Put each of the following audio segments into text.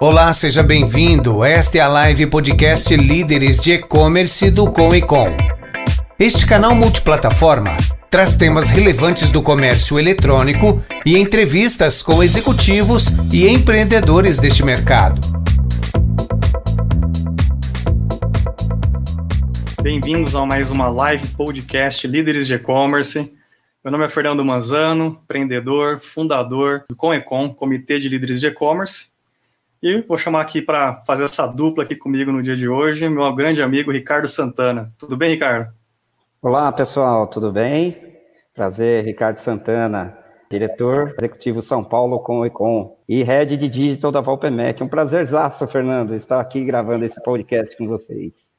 Olá, seja bem-vindo. Esta é a live podcast Líderes de E-Commerce do Com e Com. Este canal multiplataforma traz temas relevantes do comércio eletrônico e entrevistas com executivos e empreendedores deste mercado. Bem-vindos a mais uma live podcast Líderes de E-Commerce. Meu nome é Fernando Manzano, empreendedor, fundador do Comecom, Comitê de Líderes de E-Commerce. E vou chamar aqui para fazer essa dupla aqui comigo no dia de hoje, meu grande amigo Ricardo Santana. Tudo bem, Ricardo? Olá, pessoal, tudo bem? Prazer, Ricardo Santana, diretor executivo São Paulo com Econ e head de digital da Valpemec. Um prazerzaço, Fernando, estar aqui gravando esse podcast com vocês.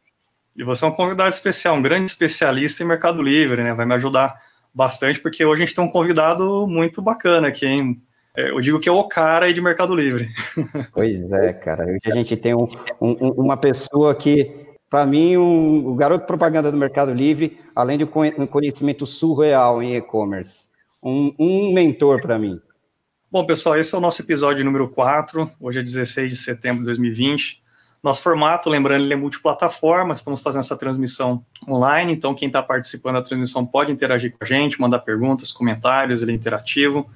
E você é um convidado especial, um grande especialista em Mercado Livre, né? Vai me ajudar bastante, porque hoje a gente tem um convidado muito bacana aqui, hein? É, eu digo que é o cara aí de Mercado Livre. Pois é, cara. Hoje a gente tem um, um, uma pessoa que, para mim, um, o garoto propaganda do Mercado Livre, além de um conhecimento surreal em e-commerce. Um, um mentor para mim. Bom, pessoal, esse é o nosso episódio número 4. Hoje é 16 de setembro de 2020. Nosso formato, lembrando, ele é multiplataforma, estamos fazendo essa transmissão online, então quem está participando da transmissão pode interagir com a gente, mandar perguntas, comentários, ele é interativo.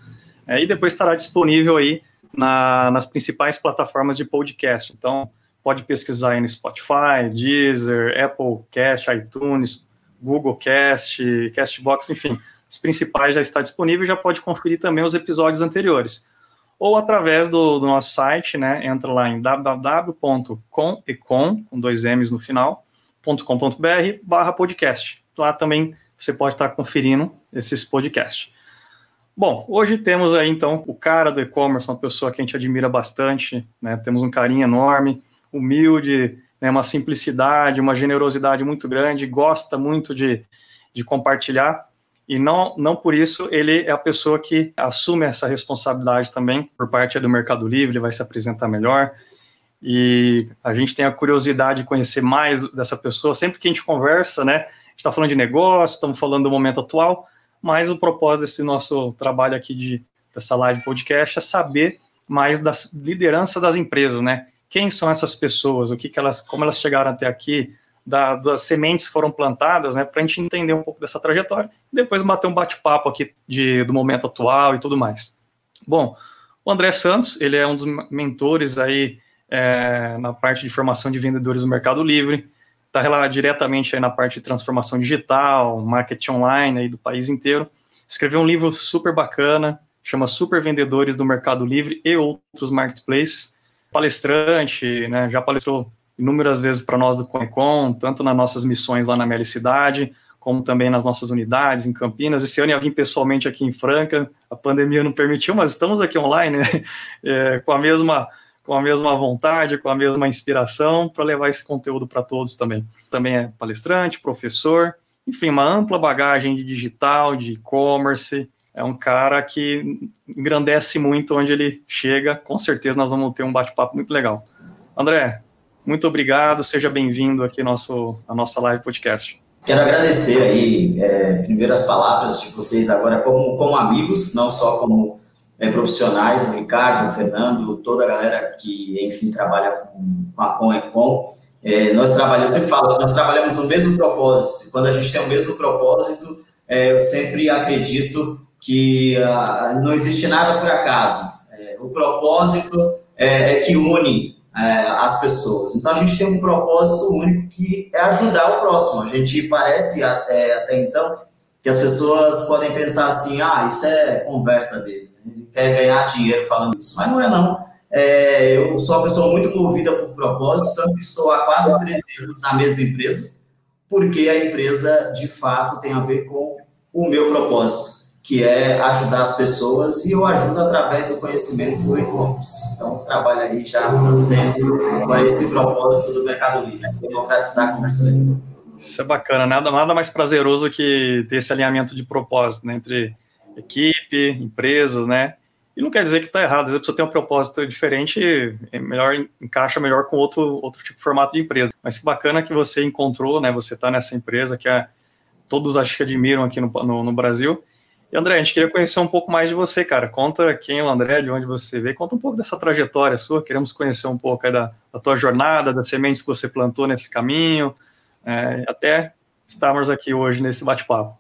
É, e depois estará disponível aí na, nas principais plataformas de podcast. Então, pode pesquisar aí no Spotify, Deezer, Apple Cast, iTunes, Google Cast, Castbox, enfim, os principais já está disponível já pode conferir também os episódios anteriores. Ou através do, do nosso site, né? Entra lá em www.comecom, com dois M's no final, .com.br barra podcast. Lá também você pode estar conferindo esses podcasts. Bom, hoje temos aí então o cara do e-commerce, uma pessoa que a gente admira bastante, né? Temos um carinho enorme, humilde, né? uma simplicidade, uma generosidade muito grande, gosta muito de, de compartilhar. E não, não por isso ele é a pessoa que assume essa responsabilidade também por parte do Mercado Livre, ele vai se apresentar melhor. E a gente tem a curiosidade de conhecer mais dessa pessoa. Sempre que a gente conversa, né? A gente está falando de negócio, estamos falando do momento atual, mas o propósito desse nosso trabalho aqui de dessa live podcast é saber mais da liderança das empresas, né? Quem são essas pessoas? O que, que elas, como elas chegaram até aqui? Da, das sementes foram plantadas, né? Para a gente entender um pouco dessa trajetória e depois bater um bate-papo aqui de, do momento atual e tudo mais. Bom, o André Santos, ele é um dos mentores aí é, na parte de formação de vendedores do Mercado Livre está diretamente aí na parte de transformação digital, marketing online aí do país inteiro. Escreveu um livro super bacana, chama Super Vendedores do Mercado Livre e outros marketplaces. Palestrante, né, já palestrou inúmeras vezes para nós do Conecon, tanto nas nossas missões lá na Meli Cidade, como também nas nossas unidades em Campinas. Esse ano eu vim pessoalmente aqui em Franca, a pandemia não permitiu, mas estamos aqui online, né, é, com a mesma com a mesma vontade, com a mesma inspiração para levar esse conteúdo para todos também. Também é palestrante, professor, enfim, uma ampla bagagem de digital, de e-commerce. É um cara que engrandece muito onde ele chega. Com certeza nós vamos ter um bate-papo muito legal. André, muito obrigado, seja bem-vindo aqui nosso, a nossa live podcast. Quero agradecer aí, é, primeiro as palavras de vocês agora como, como amigos, não só como é, profissionais, o Ricardo, o Fernando, toda a galera que, enfim, trabalha com, com a Conecom. É, nós trabalhamos, eu sempre falo, nós trabalhamos no mesmo propósito. Quando a gente tem o mesmo propósito, é, eu sempre acredito que ah, não existe nada por acaso. É, o propósito é, é que une é, as pessoas. Então a gente tem um propósito único que é ajudar o próximo. A gente parece até, até então que as pessoas podem pensar assim, ah, isso é conversa dele quer ganhar dinheiro falando isso, mas não é não. É, eu sou uma pessoa muito movida por propósito, tanto que estou há quase 13 anos na mesma empresa, porque a empresa, de fato, tem a ver com o meu propósito, que é ajudar as pessoas, e eu ajudo através do conhecimento do e-commerce. Então, trabalho aí já há muito tempo com esse propósito do Mercado Livre, democratizar a comércio eletrônico. Isso é bacana, nada, nada mais prazeroso que ter esse alinhamento de propósito né, entre equipe, empresas, né? E não quer dizer que está errado. Às vezes a pessoa tem um propósito diferente, é melhor encaixa melhor com outro, outro tipo de formato de empresa. Mas que bacana que você encontrou, né? Você está nessa empresa que é, todos acho que admiram aqui no, no, no, Brasil. E André, a gente queria conhecer um pouco mais de você, cara. Conta quem é o André, de onde você veio, conta um pouco dessa trajetória sua. Queremos conhecer um pouco da, da tua jornada, das sementes que você plantou nesse caminho, é, até estarmos aqui hoje nesse bate-papo.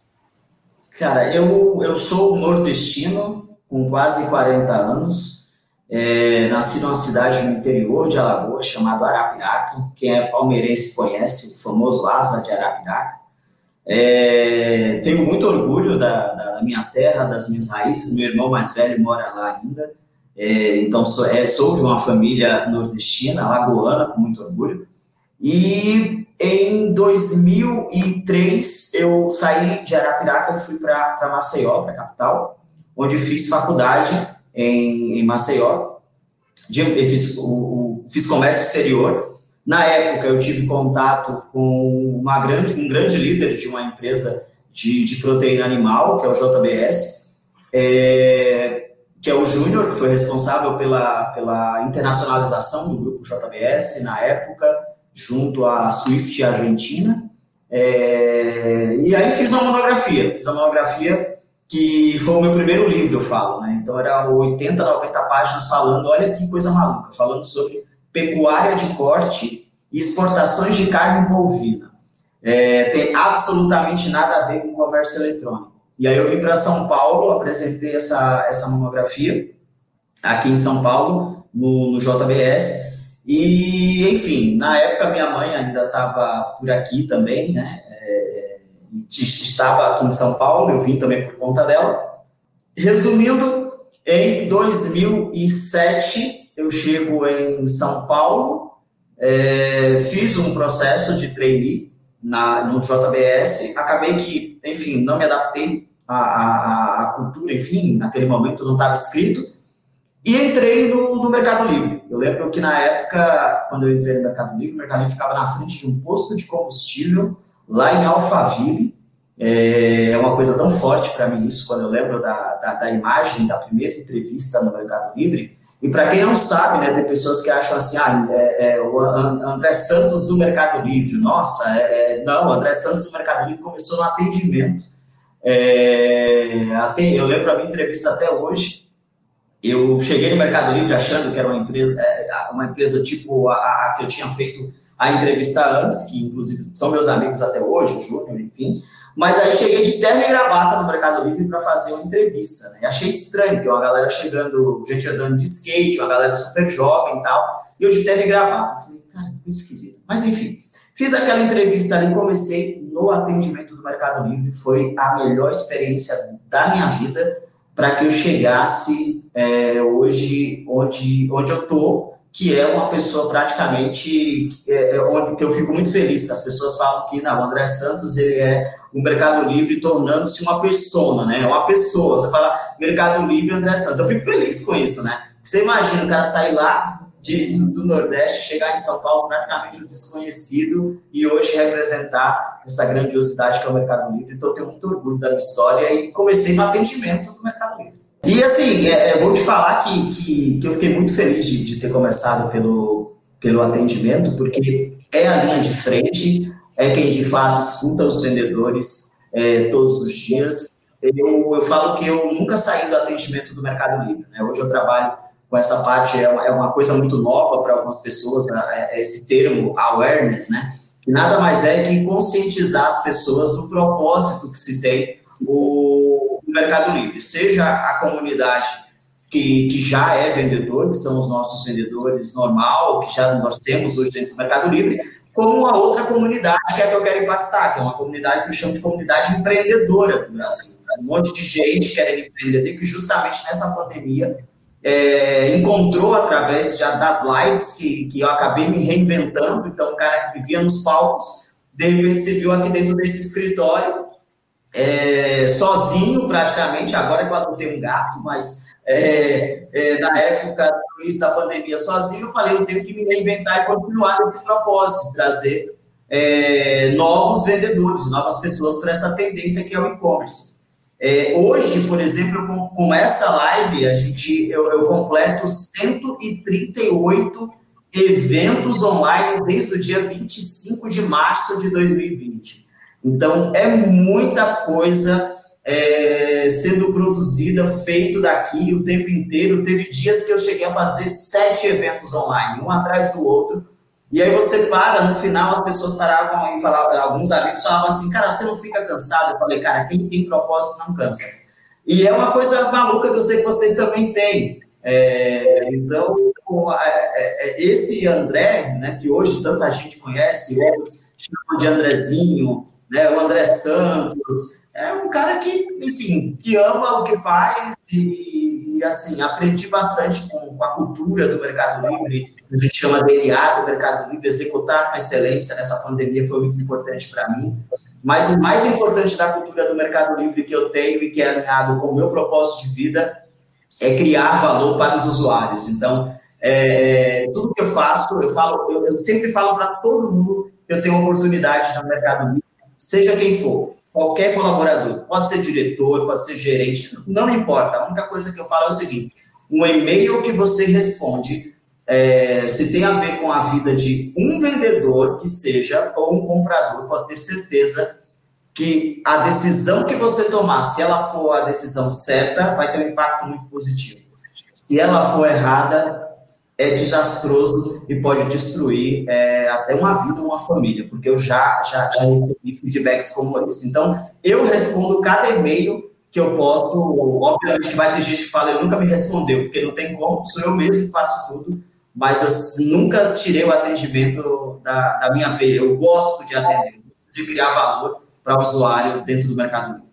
Cara, eu, eu sou nordestino, com quase 40 anos. É, nasci numa cidade no interior de Alagoas, chamada Arapiraca. Quem é palmeirense conhece o famoso Asa de Arapiraca. É, tenho muito orgulho da, da, minha terra, das minhas raízes. Meu irmão mais velho mora lá ainda. É, então, sou, é, sou de uma família nordestina, lagoana, com muito orgulho. E em 2003, eu saí de Arapiraca e fui para Maceió, para a capital, onde fiz faculdade em, em Maceió. De, fiz, o, o, fiz comércio exterior na época, eu tive contato com uma grande, um grande líder de uma empresa de, de proteína animal, que é o JBS, é, que é o Júnior, que foi responsável pela, pela internacionalização do grupo JBS na época, junto à Swift Argentina. É, e aí fiz uma monografia, fiz uma monografia que foi o meu primeiro livro, eu falo, né? Então era 80, 90 páginas falando, olha que coisa maluca, falando sobre pecuária de corte e exportações de carne bovina. É, tem absolutamente nada a ver com comércio eletrônico. E aí eu vim para São Paulo, apresentei essa, essa monografia aqui em São Paulo, no, no JBS, e, enfim, na época minha mãe ainda estava por aqui também, né? É, estava aqui em São Paulo, eu vim também por conta dela. Resumindo, em 2007 eu chego em São Paulo, é, fiz um processo de trainee na, no JBS, acabei que, enfim, não me adaptei à, à, à cultura, enfim, naquele momento não estava escrito, e entrei no, no, Mercado Livre. Eu lembro que na época, quando eu entrei no Mercado Livre, o Mercado Livre ficava na frente de um posto de combustível lá em Alphaville. É, é uma coisa tão forte para mim isso, quando eu lembro da, da, da imagem da primeira entrevista no Mercado Livre, e para quem não sabe, né, tem pessoas que acham assim, ah, é, é, o André Santos do Mercado Livre. Nossa, é, é não, o André Santos do Mercado Livre começou no atendimento. É, até, eu lembro a minha entrevista até hoje. Eu cheguei no Mercado Livre achando que era uma empresa, uma empresa tipo a, a que eu tinha feito a entrevista antes, que inclusive são meus amigos até hoje, o Júnior, enfim. Mas aí cheguei de terno e gravata no Mercado Livre para fazer uma entrevista, né? E achei estranho, porque uma galera chegando, gente andando de skate, uma galera super jovem e tal, e eu de terno e gravata. Falei, cara, que esquisito. Mas enfim, fiz aquela entrevista ali, comecei no atendimento do Mercado Livre, foi a melhor experiência da minha vida para que eu chegasse é, hoje onde, onde eu tô que é uma pessoa praticamente é, é, onde que eu fico muito feliz. As pessoas falam que não, o André Santos ele é o Mercado Livre tornando-se uma persona, né? Uma pessoa. Você fala Mercado Livre André Santos. Eu fico feliz com isso, né? Você imagina o cara sair lá de, do Nordeste, chegar em São Paulo praticamente um desconhecido e hoje representar essa grandiosidade que é o Mercado Livre. Então, eu tenho muito orgulho da minha história e comecei no atendimento do Mercado Livre. E assim, é, eu vou te falar que, que, que eu fiquei muito feliz de, de ter começado pelo, pelo atendimento, porque é a linha de frente, é quem de fato escuta os vendedores é, todos os dias. Eu, eu falo que eu nunca saí do atendimento do Mercado Livre. Né? Hoje eu trabalho com essa parte, é uma, é uma coisa muito nova para algumas pessoas, né? é, é esse termo awareness, né? que nada mais é que conscientizar as pessoas do propósito que se tem o, Mercado Livre, seja a comunidade que, que já é vendedor, que são os nossos vendedores normal, que já nós temos hoje dentro do Mercado Livre, como a outra comunidade que é que eu quero impactar, que é uma comunidade que eu chamo de comunidade empreendedora do Brasil. Um monte de gente querendo empreender, que justamente nessa pandemia é, encontrou através já das lives que, que eu acabei me reinventando. Então, o cara que vivia nos palcos, de repente se viu aqui dentro desse escritório é, sozinho praticamente, agora que eu adotei um gato, mas é, é, na época do início da pandemia sozinho, eu falei, eu tenho que me reinventar e continuar nesse propósito, trazer é, novos vendedores, novas pessoas para essa tendência que é o e-commerce. É, hoje, por exemplo, com, com, essa live, a gente, eu, eu completo 138 eventos online desde o dia 25 de março de 2020. Então, é muita coisa é, sendo produzida, feito daqui o tempo inteiro. Teve dias que eu cheguei a fazer sete eventos online, um atrás do outro. E aí você para, no final as pessoas paravam e falavam, alguns amigos falavam assim, cara, você não fica cansado? Eu falei, cara, quem tem propósito não cansa. E é uma coisa maluca que eu sei que vocês também têm. É, então, é, é, esse André, né, que hoje tanta gente conhece, outros chamam de Andrezinho, né, o André Santos, é um cara que, enfim, que ama o que faz e, e assim, aprendi bastante com, com, a cultura do Mercado Livre, a gente chama DNA do Mercado Livre, executar com excelência nessa pandemia foi muito importante para mim. Mas o mais importante da cultura do Mercado Livre que eu tenho e que é alinhado com o meu propósito de vida é criar valor para os usuários. Então, é, tudo que eu faço, eu falo, eu, eu sempre falo para todo mundo que eu tenho oportunidade no Mercado Livre, seja quem for, qualquer colaborador, pode ser diretor, pode ser gerente, não importa. A única coisa que eu falo é o seguinte: um e-mail que você responde, é, se tem a ver com a vida de um vendedor que seja ou um comprador, pode ter certeza que a decisão que você tomar, se ela for a decisão certa, vai ter um impacto muito positivo. Se ela for errada, é desastroso e pode destruir é, até uma vida, uma família, porque eu já, já, já recebi feedbacks como esse. Então, eu respondo cada e-mail que eu posto. Obviamente que vai ter gente que fala, eu nunca me respondeu, porque não tem como, sou eu mesmo que faço tudo, mas eu nunca tirei o atendimento da, da minha veia. Eu gosto de atender, de criar valor para o usuário dentro do Mercado Livre.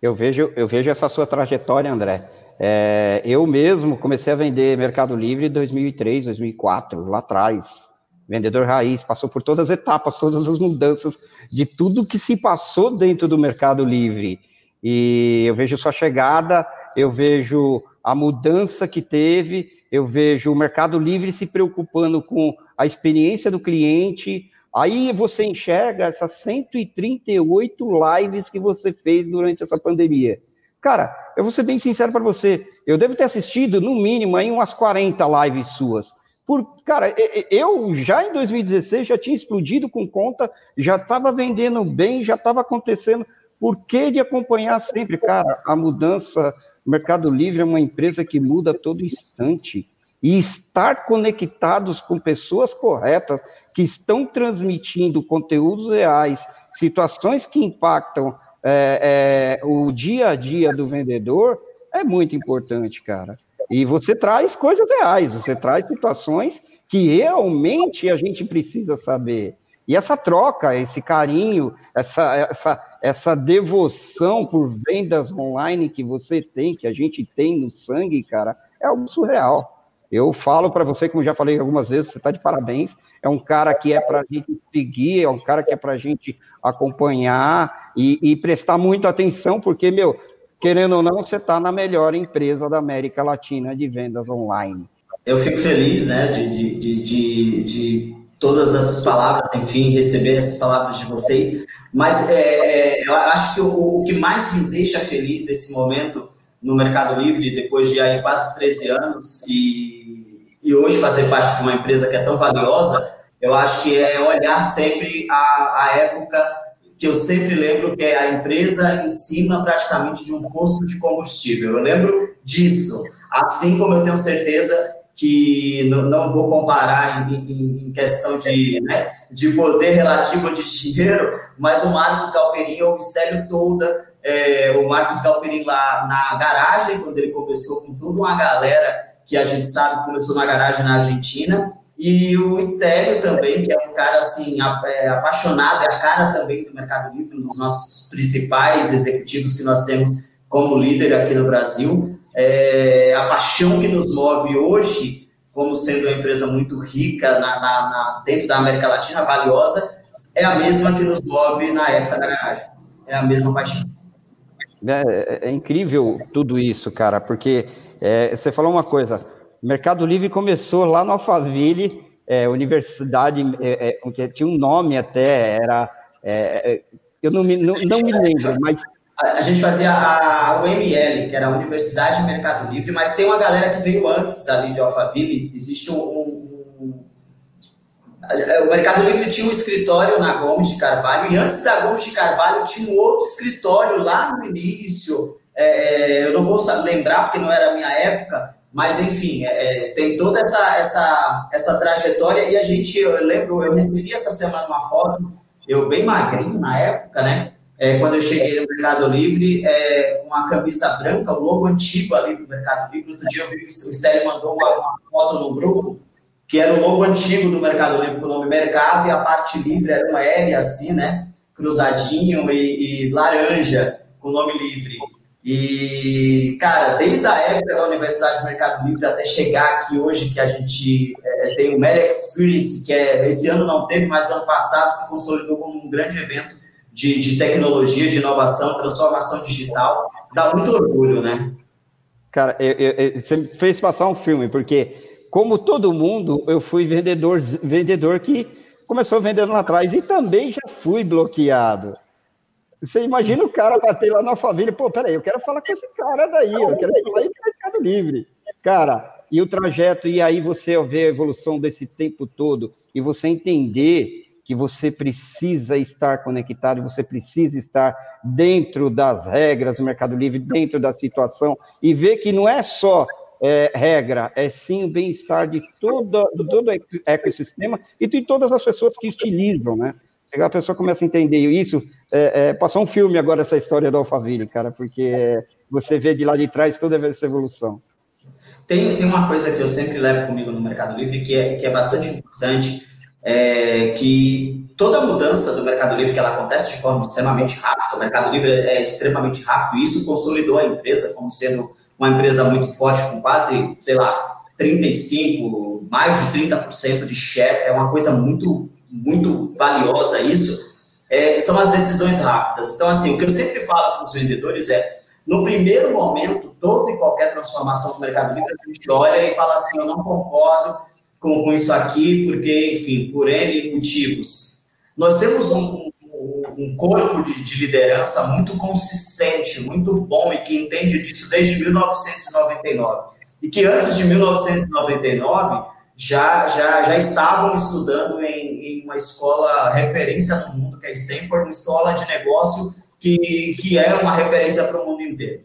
Eu vejo, eu vejo essa sua trajetória, André. É, eu mesmo comecei a vender Mercado Livre em 2003, 2004, lá atrás. Vendedor raiz, passou por todas as etapas, todas as mudanças de tudo que se passou dentro do Mercado Livre. E eu vejo sua chegada, eu vejo a mudança que teve, eu vejo o Mercado Livre se preocupando com a experiência do cliente, Aí você enxerga essas 138 lives que você fez durante essa pandemia. Cara, eu vou ser bem sincero para você, eu devo ter assistido no mínimo aí umas 40 lives suas. Por, cara, eu já em 2016 já tinha explodido com conta, já estava vendendo bem, já estava acontecendo. Por que de acompanhar sempre? Cara, a mudança, o Mercado Livre é uma empresa que muda a todo instante e estar conectados com pessoas corretas que estão transmitindo conteúdos reais, situações que impactam é, é, o dia a dia do vendedor, é muito importante, cara. E você traz coisas reais, você traz situações que realmente a gente precisa saber. E essa troca, esse carinho, essa, essa, essa devoção por vendas online que você tem, que a gente tem no sangue, cara, é algo surreal. Eu falo para você, como já falei algumas vezes, você está de parabéns. É um cara que é para a gente seguir, é um cara que é para a gente acompanhar e, e, prestar muita atenção, porque, meu, querendo ou não, você está na melhor empresa da América Latina de vendas online. Eu fico feliz, né, de, de, de, de todas essas palavras, enfim, receber essas palavras de vocês. Mas é, é, eu acho que o, o que mais me deixa feliz nesse momento no Mercado Livre depois de aí quase 13 anos e, e hoje fazer parte de uma empresa que é tão valiosa, eu acho que é olhar sempre a, a época que eu sempre lembro que é a empresa em cima praticamente de um posto de combustível. Eu lembro disso, assim como eu tenho certeza que não, não vou comparar em, em, em questão de, né, de poder relativo de dinheiro, mas o Marcos Galperin o Estélio Tolda é, o Marcos Galperin lá na garagem, quando ele começou com toda uma galera que a gente sabe que começou na garagem na Argentina, e o Estélio também, que é um cara assim, é, apaixonado, é a cara também do Mercado Livre, um dos nossos principais executivos que nós temos como líder aqui no Brasil. É, a paixão que nos move hoje, como sendo uma empresa muito rica na, na, na, dentro da América Latina, valiosa, é a mesma que nos move na época da garagem. É a mesma paixão. É, é, é, incrível tudo isso, cara, porque é, você falou uma coisa, Mercado Livre começou lá no Alphaville, é, universidade, é, é, tinha um nome até, era, eu não me, não, não me lembro, mas... A gente fazia a UML, que era a Universidade Mercado Livre, mas tem uma galera que veio antes ali de Alphaville, existe um, um o Mercado Livre tinha um escritório na Gomes de Carvalho, e antes da Gomes de Carvalho tinha um outro escritório lá no início. É, é eu não vou lembrar porque não era a minha época, mas enfim, é, é, tem toda essa, essa, essa trajetória. E a gente, eu lembro, eu recebi essa semana uma foto, eu bem magrinho na época, né? É, quando eu cheguei no Mercado Livre, é, com a camisa branca, o logo antigo ali do Mercado Livre. Outro dia eu vi o Stélio mandou uma, uma foto no grupo que era o logo antigo do Mercado Livre com o nome Mercado e a parte livre era um L assim, né? Cruzadinho e, e laranja com o nome livre. E, cara, desde a época da Universidade do Mercado Livre até chegar aqui hoje, que a gente é, tem o Meta Experience, que é, esse ano não teve, mas ano passado se consolidou como um grande evento de, de tecnologia, de inovação, transformação digital, dá muito orgulho, né? Cara, eu, eu, você fez passar um filme, porque como todo mundo, eu fui vendedor, vendedor que começou vendendo lá atrás e também já fui bloqueado. Você imagina o cara bater lá na família, pô, peraí, eu quero falar com esse cara daí, eu quero falar em Mercado Livre. Cara, e o trajeto, e aí você vê a evolução desse tempo todo, e você entender que você precisa estar conectado, você precisa estar dentro das regras do Mercado Livre, dentro da situação, e ver que não é só é, regra, é sim o bem-estar de todo, de todo o ecossistema e de todas as pessoas que utilizam, né? A pessoa começa a entender isso, é, é, passou um filme agora essa história do Alphaville, cara, porque você vê de lá de trás toda essa evolução. Tem, tem uma coisa que eu sempre levo comigo no Mercado Livre que é, que é bastante importante, é que toda mudança do Mercado Livre que ela acontece de forma extremamente rápida, o Mercado Livre é extremamente rápido, e isso consolidou a empresa como sendo uma empresa muito forte, com quase, sei lá, 35, mais de 30% de share, é uma coisa muito, muito valiosa isso, é, são as decisões rápidas. Então, assim, o que eu sempre falo para os vendedores é, no primeiro momento, toda e qualquer transformação do Mercado Livre, a gente olha e fala assim, eu não concordo com, isso aqui, porque, enfim, por N motivos. Nós temos um, um corpo de, de, liderança muito consistente, muito bom e que entende disso desde 1999. E que antes de 1999 já, já, já estavam estudando em, em uma escola referência no mundo, que é Stanford, uma escola de negócio que, que é uma referência para o mundo inteiro.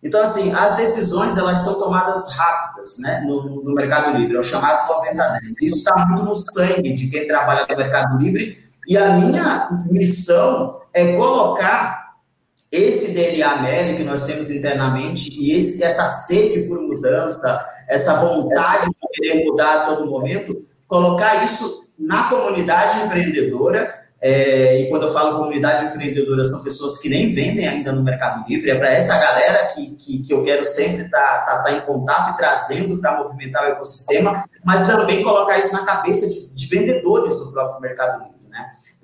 Então, assim, as decisões, elas são tomadas rápidas, né, no, no mercado livre, é o chamado 90-10. Isso está muito no sangue de quem trabalha no mercado livre e a minha missão é colocar esse DNA médio que nós temos internamente e esse, essa sede por mudança, essa vontade de querer mudar a todo momento, colocar isso na comunidade empreendedora. É, e quando eu falo comunidade empreendedora, são pessoas que nem vendem ainda no Mercado Livre. É para essa galera que, que, que, eu quero sempre estar tá, tá, tá em contato e trazendo para movimentar o ecossistema, mas também colocar isso na cabeça de, de vendedores do próprio Mercado Livre.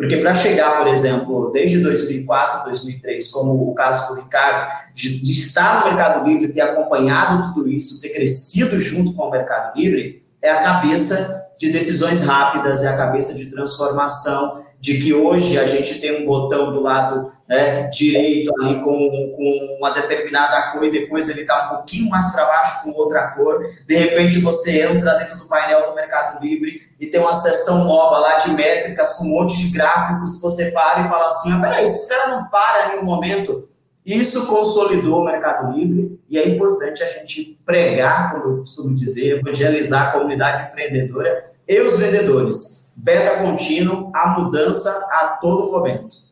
Porque para chegar, por exemplo, desde 2004, 2003, como o caso do Ricardo, de, de, estar no Mercado Livre, ter acompanhado tudo isso, ter crescido junto com o Mercado Livre, é a cabeça de decisões rápidas, é a cabeça de transformação, de que hoje a gente tem um botão do lado né, direito ali com, com uma determinada cor e depois ele está um pouquinho mais para baixo com outra cor. De repente você entra dentro do painel do Mercado Livre e tem uma seção nova lá de métricas com um monte de gráficos que você para e fala assim, ah, peraí, esse cara não para em um momento. Isso consolidou o Mercado Livre e é importante a gente pregar, como eu costumo dizer, evangelizar a comunidade empreendedora e os vendedores beta contínuo, a mudança a todo momento.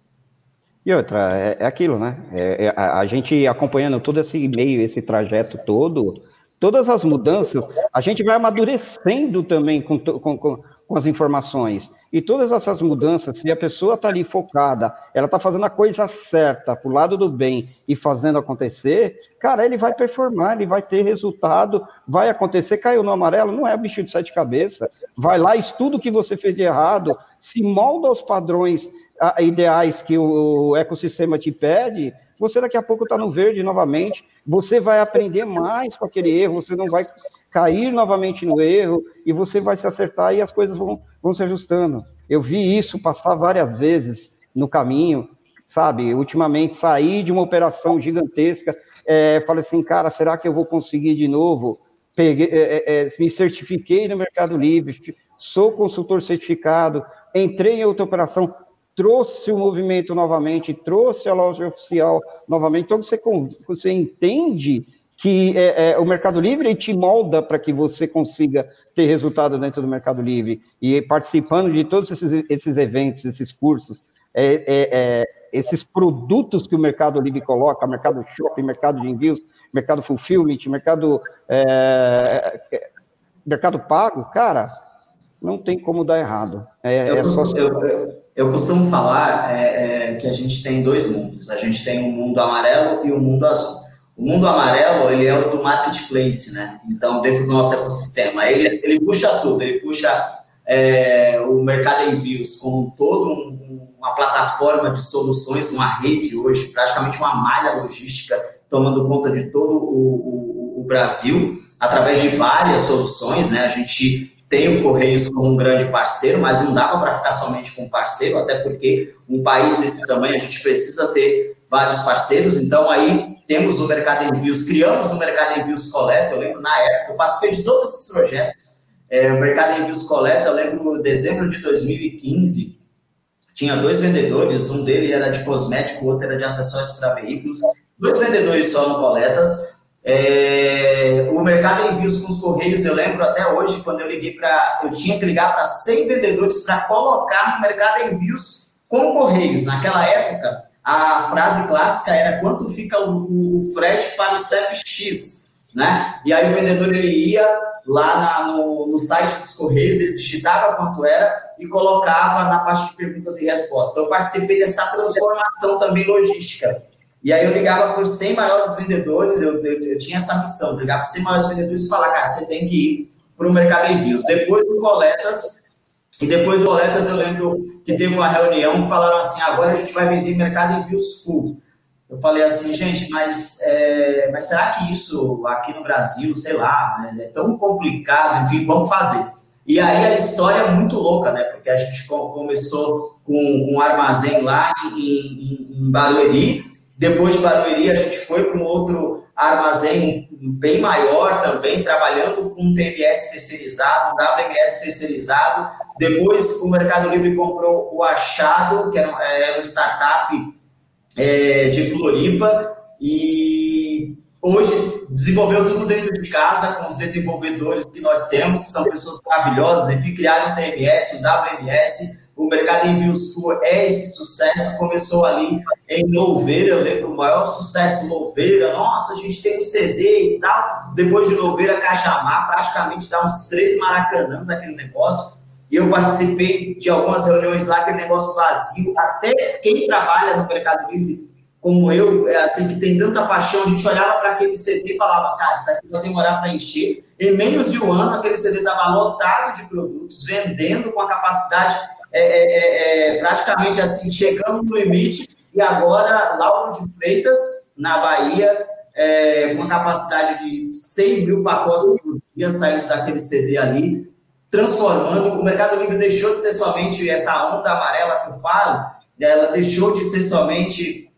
E outra, é, é aquilo, né? É, é, a, a, gente acompanhando todo esse meio, esse trajeto todo, todas as mudanças, a gente vai amadurecendo também com, com, com as informações. E todas essas mudanças, se a pessoa está ali focada, ela está fazendo a coisa certa, para o lado do bem e fazendo acontecer, cara, ele vai performar, ele vai ter resultado, vai acontecer, caiu no amarelo, não é bicho de sete cabeças. Vai lá, estuda o que você fez de errado, se molda aos padrões ideais que o ecossistema te pede, você daqui a pouco está no verde novamente, você vai aprender mais com aquele erro, você não vai cair novamente no erro, e você vai se acertar e as coisas vão, vão se ajustando. Eu vi isso passar várias vezes no caminho, sabe? Ultimamente saí de uma operação gigantesca, é, falei assim, cara, será que eu vou conseguir de novo? Peguei, é, é, é me certifiquei no Mercado Livre, sou consultor certificado, entrei em outra operação, trouxe o movimento novamente, trouxe a loja oficial novamente. Então, você, você entende que é, é, o Mercado Livre te molda para que você consiga ter resultado dentro do Mercado Livre. E participando de todos esses, esses eventos, esses cursos, é, é, é esses produtos que o Mercado Livre coloca, Mercado Shopping, Mercado de Envios, Mercado Fulfillment, Mercado, é, mercado Pago, cara, não tem como dar errado. É, eu, é só... eu, eu, costumo falar que a gente tem dois mundos. A gente tem um mundo amarelo e um mundo azul. O mundo amarelo, ele é o do marketplace, né? Então, dentro do nosso ecossistema, ele, ele puxa tudo, ele puxa é, o mercado envios como todo um, uma plataforma de soluções, uma rede hoje, praticamente uma malha logística tomando conta de todo o, o, o Brasil, através de várias soluções, né? A gente tem o Correios como um grande parceiro, mas não dava para ficar somente com um parceiro, até porque um país desse tamanho a gente precisa ter vários parceiros. Então, aí temos o Mercado Envios, criamos o Mercado Envios Coleta. Eu lembro na época, eu participei de todos esses projetos. É, o Mercado Envios Coleta, eu lembro em dezembro de 2015, tinha dois vendedores, um dele era de cosmético, o outro era de acessórios para veículos. Dois vendedores só no Coletas. É, o mercado envios com os correios, eu lembro até hoje, quando eu liguei para. Eu tinha que ligar para 100 vendedores para colocar no mercado envios com correios. Naquela época, a frase clássica era quanto fica o, o frete para o CEPX, né? E aí o vendedor ele ia lá na, no, no, site dos Correios, ele digitava quanto era e colocava na parte de perguntas e respostas. Então, eu participei dessa transformação também logística. E aí eu ligava para os 100 maiores vendedores, eu, eu, eu tinha essa missão, ligar para os 100 maiores vendedores e falar, cara, você tem que ir para o mercado envios. Depois do coletas, e depois do coletas eu lembro que teve uma reunião que falaram assim, agora a gente vai vender mercado envios full. Eu falei assim, gente, mas, é, mas será que isso aqui no Brasil, sei lá, é tão complicado, enfim, vamos fazer. E aí a história é muito louca, né? Porque a gente começou com, com um armazém lá em, em, em Barueri, depois de Barueri, a gente foi para um outro armazém bem maior também, trabalhando com um TMS terceirizado, um WMS terceirizado. Depois, o Mercado Livre comprou o Achado, que era, era uma startup é, de Floripa, e hoje desenvolveu tudo dentro de casa com os desenvolvedores que nós temos, que são pessoas maravilhosas, enfim, criaram um TMS, um WMS, o mercado envios tour é esse sucesso, começou ali em Louveira, eu lembro o maior sucesso Louveira, nossa, a gente tem um CD e tal, depois de Louveira, Cajamar, praticamente dá uns três maracanãs aquele negócio, e eu participei de algumas reuniões lá, aquele negócio vazio, até quem trabalha no Mercado Livre, como eu, é assim, que tem tanta paixão, a gente olhava para aquele CD e falava, cara, isso aqui vai demorar para encher, em menos de um ano, aquele CD estava lotado de produtos, vendendo com a capacidade é, é, é, é, praticamente assim, chegando no limite, e agora Lauro de Freitas, na Bahia, é, com a capacidade de 100 mil pacotes por dia saindo daquele CD ali, transformando. O Mercado Livre deixou de ser somente essa onda amarela que eu falo, ela deixou de ser somente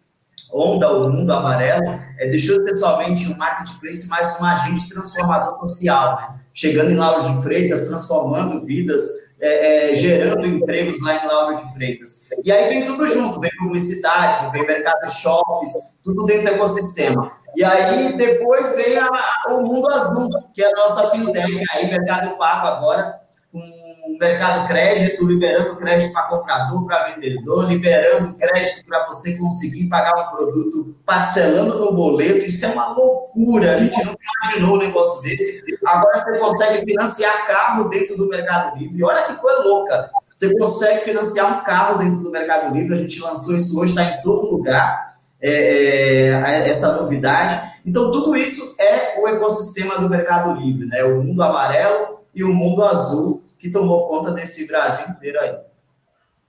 onda, o mundo amarelo, é, deixou de ser somente um marketplace, mas um agente transformador social, né? chegando em Lauro de Freitas, transformando vidas, é, é, gerando empregos lá em Lauro de Freitas. E aí vem tudo junto, vem publicidade, vem mercado shops, tudo dentro do ecossistema. E aí depois vem a, o mundo azul, que é a nossa fintech, aí mercado pago agora, com mercado crédito, liberando crédito para comprador, para vendedor, liberando crédito para você conseguir pagar um produto parcelando no boleto. Isso é uma loucura. A gente nunca imaginou um negócio desse. Agora você consegue financiar carro dentro do Mercado Livre. Olha que coisa louca. Você consegue financiar um carro dentro do Mercado Livre. A gente lançou isso hoje, está em todo lugar. É, é, essa novidade. Então, tudo isso é o ecossistema do Mercado Livre, né? O mundo amarelo e o mundo azul que tomou conta desse Brasil inteiro aí.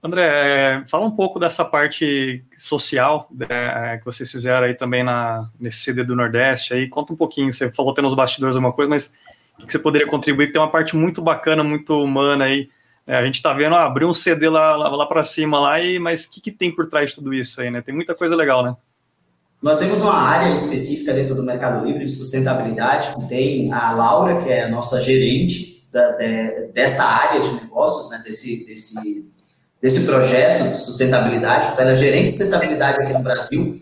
André, é, fala um pouco dessa parte social né, que vocês fizeram aí também na, nesse CD do Nordeste. Aí conta um pouquinho. Você falou tendo nos bastidores alguma coisa, mas o que você poderia contribuir? Que tem uma parte muito bacana, muito humana aí. É, a gente está vendo ah, abrir um CD lá, lá, lá para cima lá, e, mas o que, que tem por trás de tudo isso aí, né? Tem muita coisa legal, né? Nós temos uma área específica dentro do Mercado Livre de sustentabilidade, que tem a Laura, que é a nossa gerente, da, de, dessa área de negócios, né, desse, desse, desse projeto de sustentabilidade, então ela é gerente de sustentabilidade aqui no Brasil,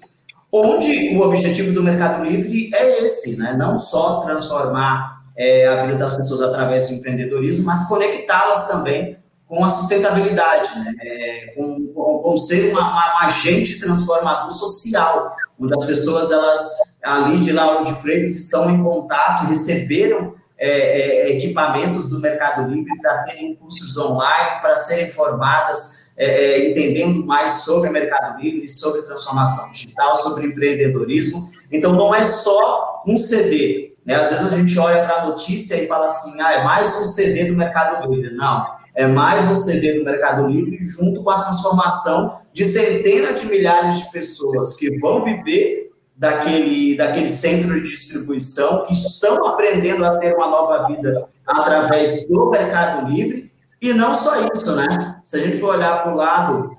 onde o objetivo do Mercado Livre é esse, né, não só transformar é, a vida das pessoas através do empreendedorismo, mas conectá-las também com a sustentabilidade, né? É, com, com, com, ser uma, uma, um agente transformador social, onde as pessoas, elas, ali de Lauro de Freitas, estão em contato, receberam é, é, equipamentos do Mercado Livre para terem cursos online, para serem formadas, é, é, entendendo mais sobre o Mercado Livre, sobre transformação digital, sobre empreendedorismo. Então, não é só um CD. Né? Às vezes a gente olha para a notícia e fala assim, ah, é mais um CD do Mercado Livre. Não, é mais um CD do Mercado Livre, junto com a transformação de centenas de milhares de pessoas que vão viver daquele, daquele centro de distribuição, que estão aprendendo a ter uma nova vida através do Mercado Livre. E não só isso, né? Se a gente for olhar para o lado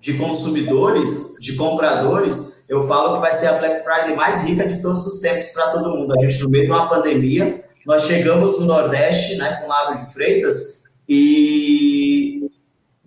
de consumidores, de compradores, eu falo que vai ser a Black Friday mais rica de todos os tempos para todo mundo. A gente, no meio de uma pandemia, nós chegamos no Nordeste, né, com Lago de Freitas, e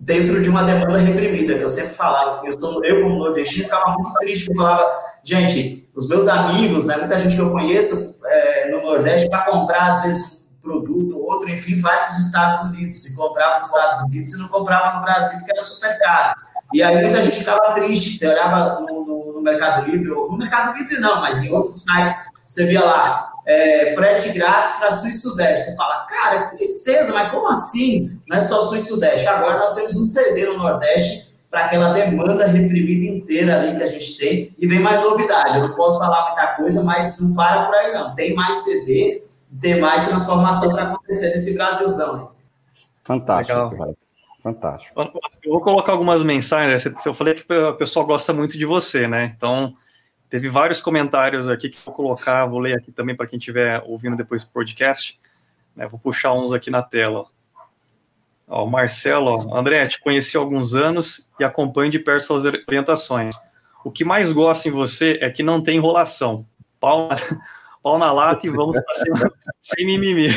dentro de uma demanda reprimida, que eu sempre falava, eu, sou, eu como nordestino, ficava muito triste, eu falava, gente, os meus amigos, né, muita gente que eu conheço é, no Nordeste, para comprar, às vezes, um produto ou outro, enfim, vai para os Estados Unidos, e comprava nos Estados Unidos e não comprava no Brasil, porque era super caro. E aí muita gente ficava triste, você olhava no, no, no Mercado Livre, ou no Mercado Livre não, mas em outros sites, você via lá, é, frete grátis para Sul e Sudeste. Você fala, cara, que tristeza, mas como assim? Não é só Sul e Sudeste. Agora nós temos um CD no Nordeste para aquela demanda reprimida inteira ali que a gente tem. E vem mais novidade. Eu não posso falar muita coisa, mas não para por aí não. Tem mais CD, tem mais transformação para acontecer nesse Brasilzão. Fantástico. Legal. Fantástico. Eu vou colocar algumas mensagens. Eu falei que o pessoal gosta muito de você, né? Então, Teve vários comentários aqui que eu vou colocar, vou ler aqui também para quem estiver ouvindo depois do podcast. Né, vou puxar uns aqui na tela. Ó, o Marcelo, ó, André, te conheci há alguns anos e acompanho de perto suas orientações. O que mais gosto em você é que não tem enrolação. Pau na, pau na lata e vamos para cima, sem mimimi.